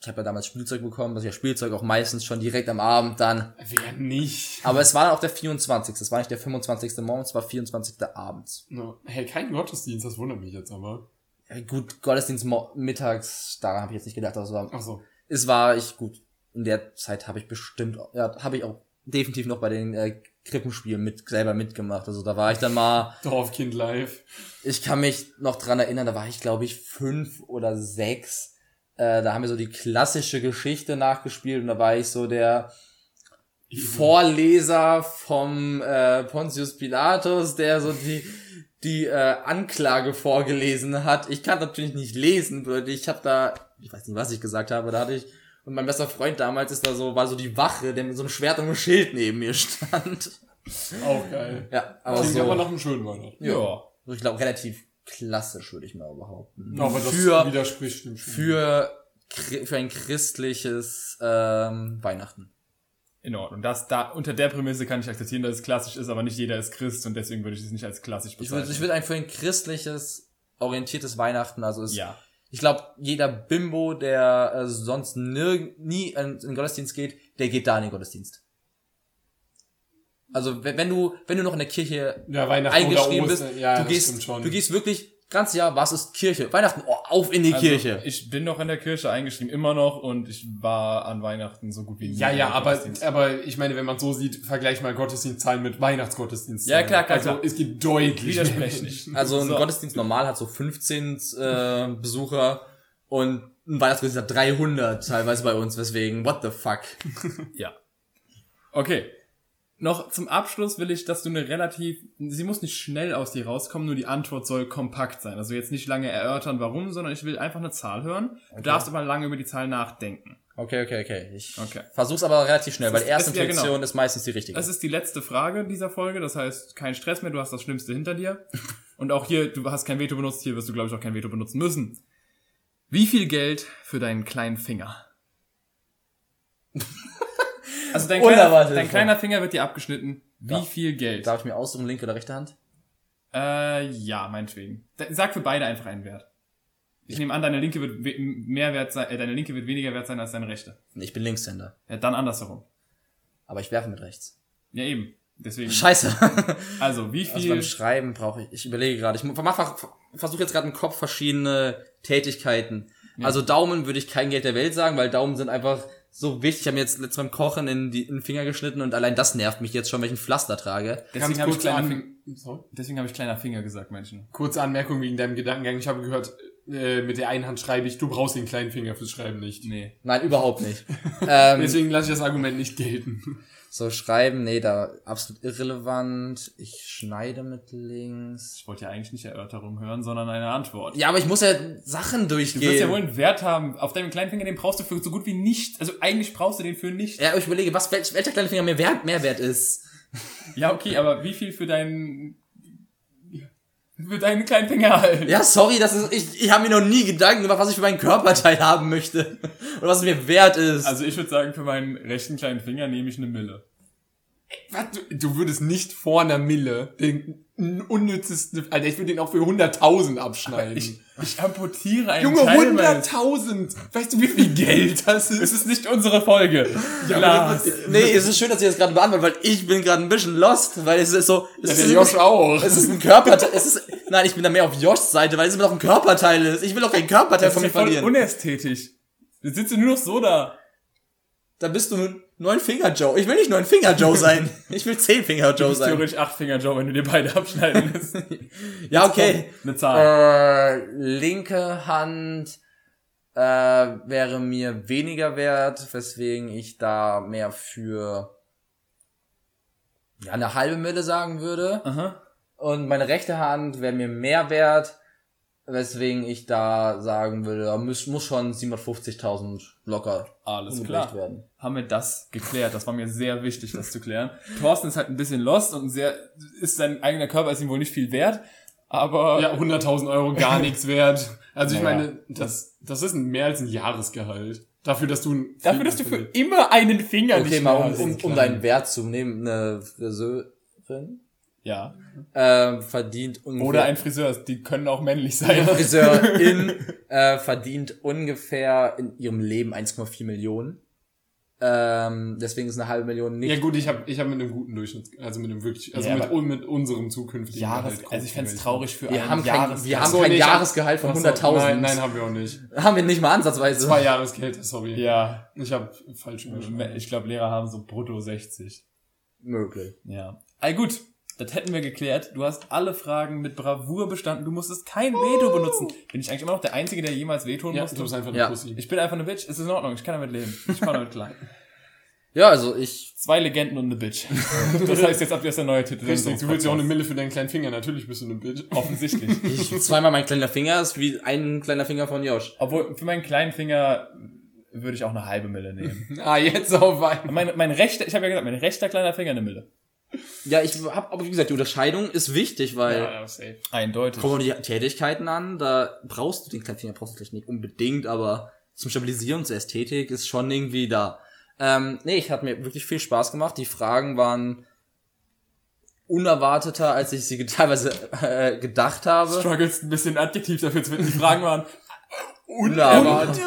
ich habe ja damals Spielzeug bekommen, dass ich ja Spielzeug auch meistens schon direkt am Abend dann, Wer nicht? aber es war dann auch der 24. Es war nicht der 25. morgens, es war 24. abends. No. Hey, kein Gottesdienst, das wundert mich jetzt aber. Ja, gut, Gottesdienst mittags, daran habe ich jetzt nicht gedacht, war, Ach so. es war ich gut. In der Zeit habe ich bestimmt, ja, habe ich auch definitiv noch bei den äh, Krippenspielen mit selber mitgemacht. Also da war ich dann mal Dorfkind live. Ich kann mich noch dran erinnern, da war ich glaube ich fünf oder sechs. Äh, da haben wir so die klassische Geschichte nachgespielt und da war ich so der Vorleser vom äh, Pontius Pilatus, der so die die äh, Anklage vorgelesen hat. Ich kann natürlich nicht lesen, bedeutet, ich habe da, ich weiß nicht, was ich gesagt habe, da hatte ich und mein bester Freund damals ist da so, war so die Wache, der mit so einem Schwert und einem Schild neben mir stand. Auch geil. Ja, aber Klingt so, aber nach einem schönen Weihnachten. ja. ich glaube relativ klassisch, würde ich mal behaupten. Aber das für, widerspricht dem schon. für für ein christliches ähm, Weihnachten. In Ordnung. Das, da, unter der Prämisse kann ich akzeptieren, dass es klassisch ist, aber nicht jeder ist Christ und deswegen würde ich es nicht als klassisch Ich bezeichnen. würde ich würd ein für ein christliches orientiertes Weihnachten, also es, ja. Ich glaube, jeder Bimbo, der äh, sonst nirg nie in, den Gottesdienst geht, der geht da in den Gottesdienst. Also wenn, du wenn du noch in der Kirche Ja, eingeschrieben bist, ja, du gehst du gehst wirklich ganz Jahr, was ist Kirche? Weihnachten, oh, auf in die Also, Kirche. Ich bin noch in der Kirche eingeschrieben, immer noch, und ich war an Weihnachten so gut wie nie. Ja, ja, aber, aber ich meine, wenn man so sieht, vergleich mal Gottesdienstzahlen mit Weihnachtsgottesdienstzahlen. Ja, klar, klar, Also klar. es gibt deutlich nicht. Also ein So. Gottesdienst normal hat so 15 äh, Besucher und ein Weihnachtsgottesdienst hat 300 teilweise bei uns, weswegen, what the fuck. Ja. Okay. Noch zum Abschluss will ich, dass du eine relativ, sie muss nicht schnell aus dir rauskommen, nur die Antwort soll kompakt sein. Also jetzt nicht lange erörtern, warum, sondern ich will einfach eine Zahl hören. Du darfst aber lange über die Zahl nachdenken. Okay, okay, okay. Ich Okay. versuch's aber relativ schnell, Es weil ist- die erste es- ja, genau. Ist meistens die richtige. Das ist die letzte Frage dieser Folge, das heißt, kein Stress mehr, du hast das Schlimmste hinter dir. Und auch hier, du hast kein Veto benutzt, hier wirst du, glaube ich, auch kein Veto benutzen müssen. Wie viel Geld für deinen kleinen Finger? Also dein kleiner, dein kleiner Finger wird dir abgeschnitten. Wie Ja. viel Geld? Darf ich mir aussuchen, linke oder rechte Hand? Äh, ja, meinetwegen. Sag für beide einfach einen Wert. Ich nehme an, deine linke wird mehr wert sein, äh, deine linke wird weniger wert sein als deine rechte. Ich bin Linkshänder. Ja, dann andersverrum. Aber ich werfe mit rechts. Ja, eben. Deswegen. Scheiße. Also, wie Also viel? beim Schreiben brauche ich, ich überlege gerade, ich versuche jetzt gerade im Kopf verschiedene Tätigkeiten. Also Daumen würde ich kein Geld der Welt sagen, weil Daumen sind einfach so wichtig. Ich habe mir jetzt letztes beim Kochen in, die, in den Finger geschnitten und allein das nervt mich jetzt schon, wenn ich ein Pflaster trage. deswegen habe ich, kleiner deswegen hab ich kleiner Finger gesagt, Menschen. kurze Anmerkung wegen deinem Gedankengang. Ich habe gehört, äh, mit der einen Hand schreibe ich, du brauchst den kleinen Finger fürs Schreiben nicht. Nee. Nein, überhaupt nicht. ähm, Deswegen lasse ich das Argument nicht gelten. So schreiben, nee, da absolut irrelevant. Ich schneide mit links. Ich wollte ja eigentlich nicht Erörterung hören, sondern eine Antwort. Ja, aber ich muss ja Sachen Du durchgehen. wirst ja wohl einen Wert haben. Auf deinem kleinen Finger, den brauchst du für so gut wie nicht. Also eigentlich brauchst du den für nicht. ja, aber ich überlege, was welch, welcher kleine Finger mehr wert, mehr wert ist. Ja, okay, aber wie viel für deinen für deinen kleinen Finger halt? Ja, sorry, das ist ich ich habe mir noch nie Gedanken gemacht, was ich für meinen Körperteil haben möchte oder was es mir wert ist. Also ich würde sagen, für meinen rechten kleinen Finger nehme ich eine Mille. Was? Du, du würdest nicht vor einer Mille den unnützesten, Alter, ich würde den auch für 100.000 abschneiden. Ich, ich amputiere einen Junge, Teil meines- 100.000! Weißt du, wie viel Geld das ist? Es ist nicht unsere Folge. Ja, Lars. das- nee, es ist schön, dass ihr das gerade beantwortet, weil ich bin gerade ein bisschen lost, weil es ist so es Ja, ist, der Josh auch. es ist ein Körperteil, es ist nein, ich bin da mehr auf Joshs Seite, weil es immer noch ein Körperteil ist. Ich will doch kein Körperteil Das von ist mir ja voll verlieren. unästhetisch. Du sitzt nur noch so da. Da bist du neun Finger Joe. Ich will nicht neun Finger Joe sein. Ich will zehn Finger Du Joe bist sein. theoretisch acht Finger Joe, wenn du dir beide abschneiden lässt. Ja, okay. Eine Zahl. Äh, linke Hand äh, wäre mir weniger wert, weswegen ich da mehr für ja, eine halbe Mille sagen würde. Aha. Und meine rechte Hand wäre mir mehr wert, weswegen ich da sagen würde, da muss, muss schon 750.000 locker Alles klar. werden. Haben wir das geklärt. Das war mir sehr wichtig, das zu klären. Thorsten ist halt ein bisschen lost und sehr, ist sein eigener Körper ist ihm wohl nicht viel wert. Aber Ja, 100.000 Euro gar nichts wert. Also ich Naja, meine, das, das ist mehr als ein Jahresgehalt. Dafür, dass du ein dafür, dass du für immer einen Finger Okay, nicht mal um, hast. um, um deinen Wert zu nehmen, eine Friseurin Ja. äh, verdient ungefähr Oder ein Friseur, die können auch männlich sein. Friseurin äh, verdient ungefähr in ihrem Leben 1,4 Millionen. Ähm, deswegen ist eine halbe Million nicht. Ja gut, ich habe ich hab mit einem guten Durchschnitt, also mit einem wirklich, also Ja, mit, mit unserem zukünftigen Jahres, Gehalt also ich fänd's gucken, traurig für wir einen haben kein, Jahres wir Ach haben so, kein nee, Jahresgehalt von Ach so, 100.000. Nein, nein, haben wir auch nicht. Haben wir nicht mal ansatzweise. Zwei Jahresgehälter, sorry. Ja. Ich habe falsch überschrieben. Ich glaube, Lehrer haben so brutto 60. Möglich. Ja. All gut. Das hätten wir geklärt. Du hast alle Fragen mit Bravour bestanden. Du musstest kein Veto benutzen. Bin ich eigentlich immer noch der Einzige, der jemals Veto Ja, musste? du bist einfach eine Ja. Pussy. Ich bin einfach eine Bitch. Es ist in Ordnung. Ich kann damit leben. Ich kann damit klar. Ja, also ich, Zwei Legenden und eine Bitch. Das heißt jetzt ab jetzt der neue Titel. Richtig, du willst ja auch eine. Mille für deinen kleinen Finger, natürlich bist du eine Bitch. Offensichtlich. ich zweimal mein kleiner Finger ist wie ein kleiner Finger von Josh. Obwohl, für meinen kleinen Finger würde ich auch eine halbe Mille nehmen. Ah, jetzt auf einmal. Mein, mein rechter, ich habe ja gesagt, mein rechter kleiner Finger eine Mille. Ja, ich hab, aber wie gesagt, die Unterscheidung ist wichtig, weil Ja, ja. Eindeutig. kommen die Tätigkeiten an, da brauchst du den kleinen Finger, brauchst du vielleicht nicht unbedingt, aber zum Stabilisieren, zur Ästhetik ist schon irgendwie da. Ähm, nee, ich habe mir wirklich viel Spaß gemacht. Die Fragen waren unerwarteter, als ich sie teilweise äh, gedacht habe. Struggles ein bisschen Adjektiv dafür zu finden. Die Fragen waren Unerwartet.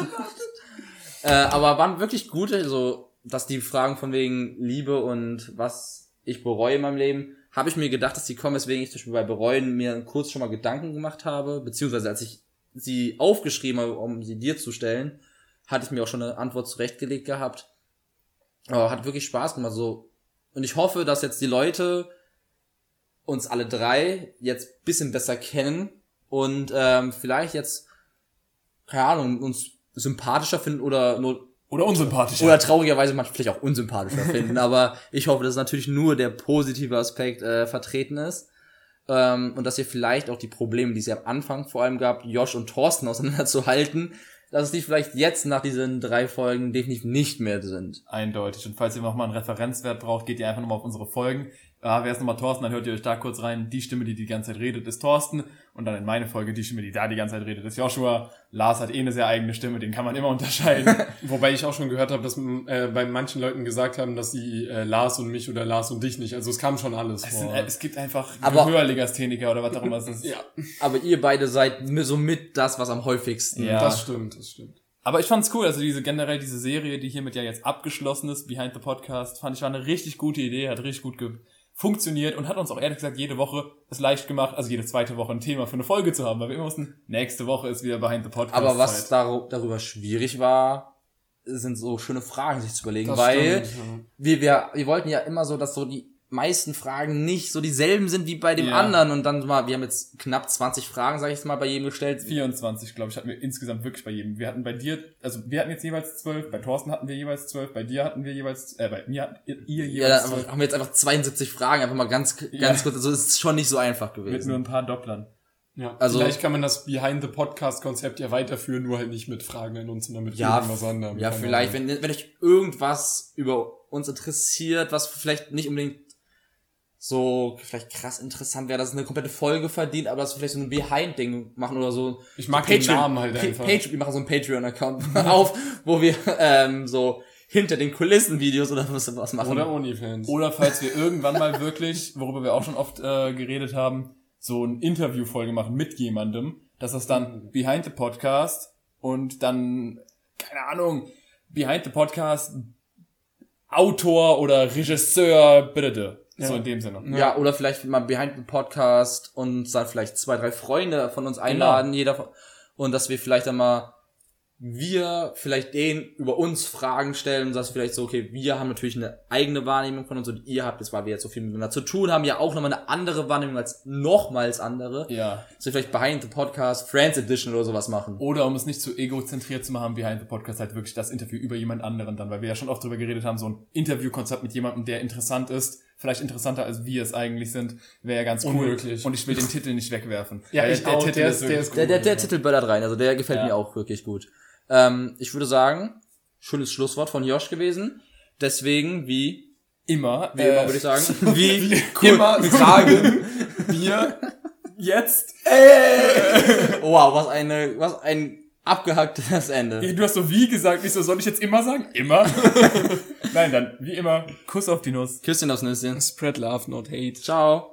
äh, aber waren wirklich gute, so dass die Fragen von wegen Liebe und was ich bereue in meinem Leben, habe ich mir gedacht, dass die kommen, weswegen ich zum Beispiel bei Bereuen mir kurz schon mal Gedanken gemacht habe, beziehungsweise als ich sie aufgeschrieben habe, um sie dir zu stellen, hatte ich mir auch schon eine Antwort zurechtgelegt gehabt. Aber hat wirklich Spaß gemacht. So. Und ich hoffe, dass jetzt die Leute uns alle drei jetzt bisschen besser kennen und ähm, vielleicht jetzt, keine Ahnung, uns sympathischer finden oder nur oder unsympathischer. oder traurigerweise manchmal vielleicht auch unsympathischer finden. Aber ich hoffe, dass natürlich nur der positive Aspekt äh, vertreten ist. Ähm, und dass ihr vielleicht auch die Probleme, die es ja am Anfang vor allem gab, Josh und Thorsten auseinanderzuhalten, dass es die vielleicht jetzt nach diesen drei Folgen definitiv nicht mehr sind. Eindeutig. Und falls ihr nochmal einen Referenzwert braucht, geht ihr einfach nochmal auf unsere Folgen. Ah, wer ist nochmal Thorsten, dann hört ihr euch da kurz rein. Die Stimme, die die ganze Zeit redet, ist Thorsten. Und dann in meine Folge, die Stimme, die da die ganze Zeit redet, ist Joshua. Lars hat eh eine sehr eigene Stimme, den kann man immer unterscheiden. Wobei ich auch schon gehört habe, dass äh, bei manchen Leuten gesagt haben, dass sie äh, Lars und mich oder Lars und dich nicht. Also es kam schon alles es, vor. sind, äh, es gibt einfach Aber- Gehörlegastheniker oder was auch immer es ist. ja, Aber ihr beide seid mi- somit das, was am häufigsten. Ja. das stimmt, das stimmt. Aber ich fand's cool, also diese generell diese Serie, die hiermit ja jetzt abgeschlossen ist, Behind the Podcast, fand ich war eine richtig gute Idee, hat richtig gut ge funktioniert und hat uns auch ehrlich gesagt jede Woche es leicht gemacht, also jede zweite Woche ein Thema für eine Folge zu haben, weil wir immer wussten, nächste Woche ist wieder Behind the Podcast. Aber was daru- darüber schwierig war, sind so schöne Fragen sich zu überlegen, Das weil stimmt, ja. wir, wir, wir wollten ja immer so, dass so die meisten Fragen nicht so dieselben sind wie bei dem Ja. anderen und dann mal, wir haben jetzt knapp 20 Fragen, sag ich jetzt mal, bei jedem gestellt. 24, glaube ich, hatten wir insgesamt wirklich bei jedem. Wir hatten bei dir, also wir hatten jetzt jeweils zwölf, bei Thorsten hatten wir jeweils zwölf, bei dir hatten wir jeweils, äh, bei mir hatten ihr Ja, jeweils dann zwölf. einfach- haben wir jetzt einfach 72 Fragen, einfach mal ganz, ganz Ja. kurz, also es ist schon nicht so einfach Mit gewesen. nur ein paar Dopplern. Ja, Also- vielleicht kann man das Behind the Podcast Konzept ja weiterführen, nur halt nicht mit Fragen an uns, sondern mit ja, irgendwas anderem. ja, vielleicht, wenn, wenn euch irgendwas über uns interessiert, was vielleicht nicht unbedingt so vielleicht krass interessant wäre, dass es eine komplette Folge verdient, aber dass wir vielleicht so ein Behind-Ding machen oder so. Ich mag so den Namen halt Pa- einfach. Patreon, wir machen so einen Patreon-Account auf, wo wir ähm, so hinter den Kulissen Videos oder was, was machen. Oder Onlyfans. Oder falls wir irgendwann mal wirklich, worüber wir auch schon oft äh, geredet haben, so ein Interviewfolge machen mit jemandem, dass das dann Behind the Podcast und dann, keine Ahnung, Behind the Podcast Autor oder Regisseur, bitte. So Ja. in dem Sinne. Ja, oder vielleicht mal behind the Podcast und dann vielleicht zwei, drei Freunde von uns einladen, jeder von, und dass wir vielleicht dann mal wir vielleicht denen über uns Fragen stellen und dass vielleicht so, okay, wir haben natürlich eine eigene Wahrnehmung von uns und ihr habt jetzt, weil wir jetzt so viel miteinander zu tun haben, ja auch nochmal eine andere Wahrnehmung als nochmals andere. Ja. Wir vielleicht Behind the Podcast, Friends Edition oder sowas machen. Oder um es nicht zu egozentriert zu machen, Behind the Podcast halt wirklich das Interview über jemand anderen dann, weil wir ja schon oft drüber geredet haben, so ein Interviewkonzept mit jemandem, der interessant ist, vielleicht interessanter als wir es eigentlich sind, wäre ja ganz cool. Unmöglich. Und ich will den Titel nicht wegwerfen. Ja, ich auch. Der ist- der ist Der, der, der Ja. Titel böllert rein, also der gefällt Ja. mir auch wirklich gut. Ähm, ich würde sagen, schönes Schlusswort von Josh gewesen. Deswegen, wie immer, Wie immer äh, würde ich sagen. Wie immer sagen wir jetzt. Wow, was eine, was ein abgehacktes Ende. Du hast so wie gesagt, wieso soll ich jetzt immer sagen? Immer? Nein, dann wie immer, Kuss auf die Nuss. Küsschen aufs Nüsschen. Spread love, not hate. Ciao.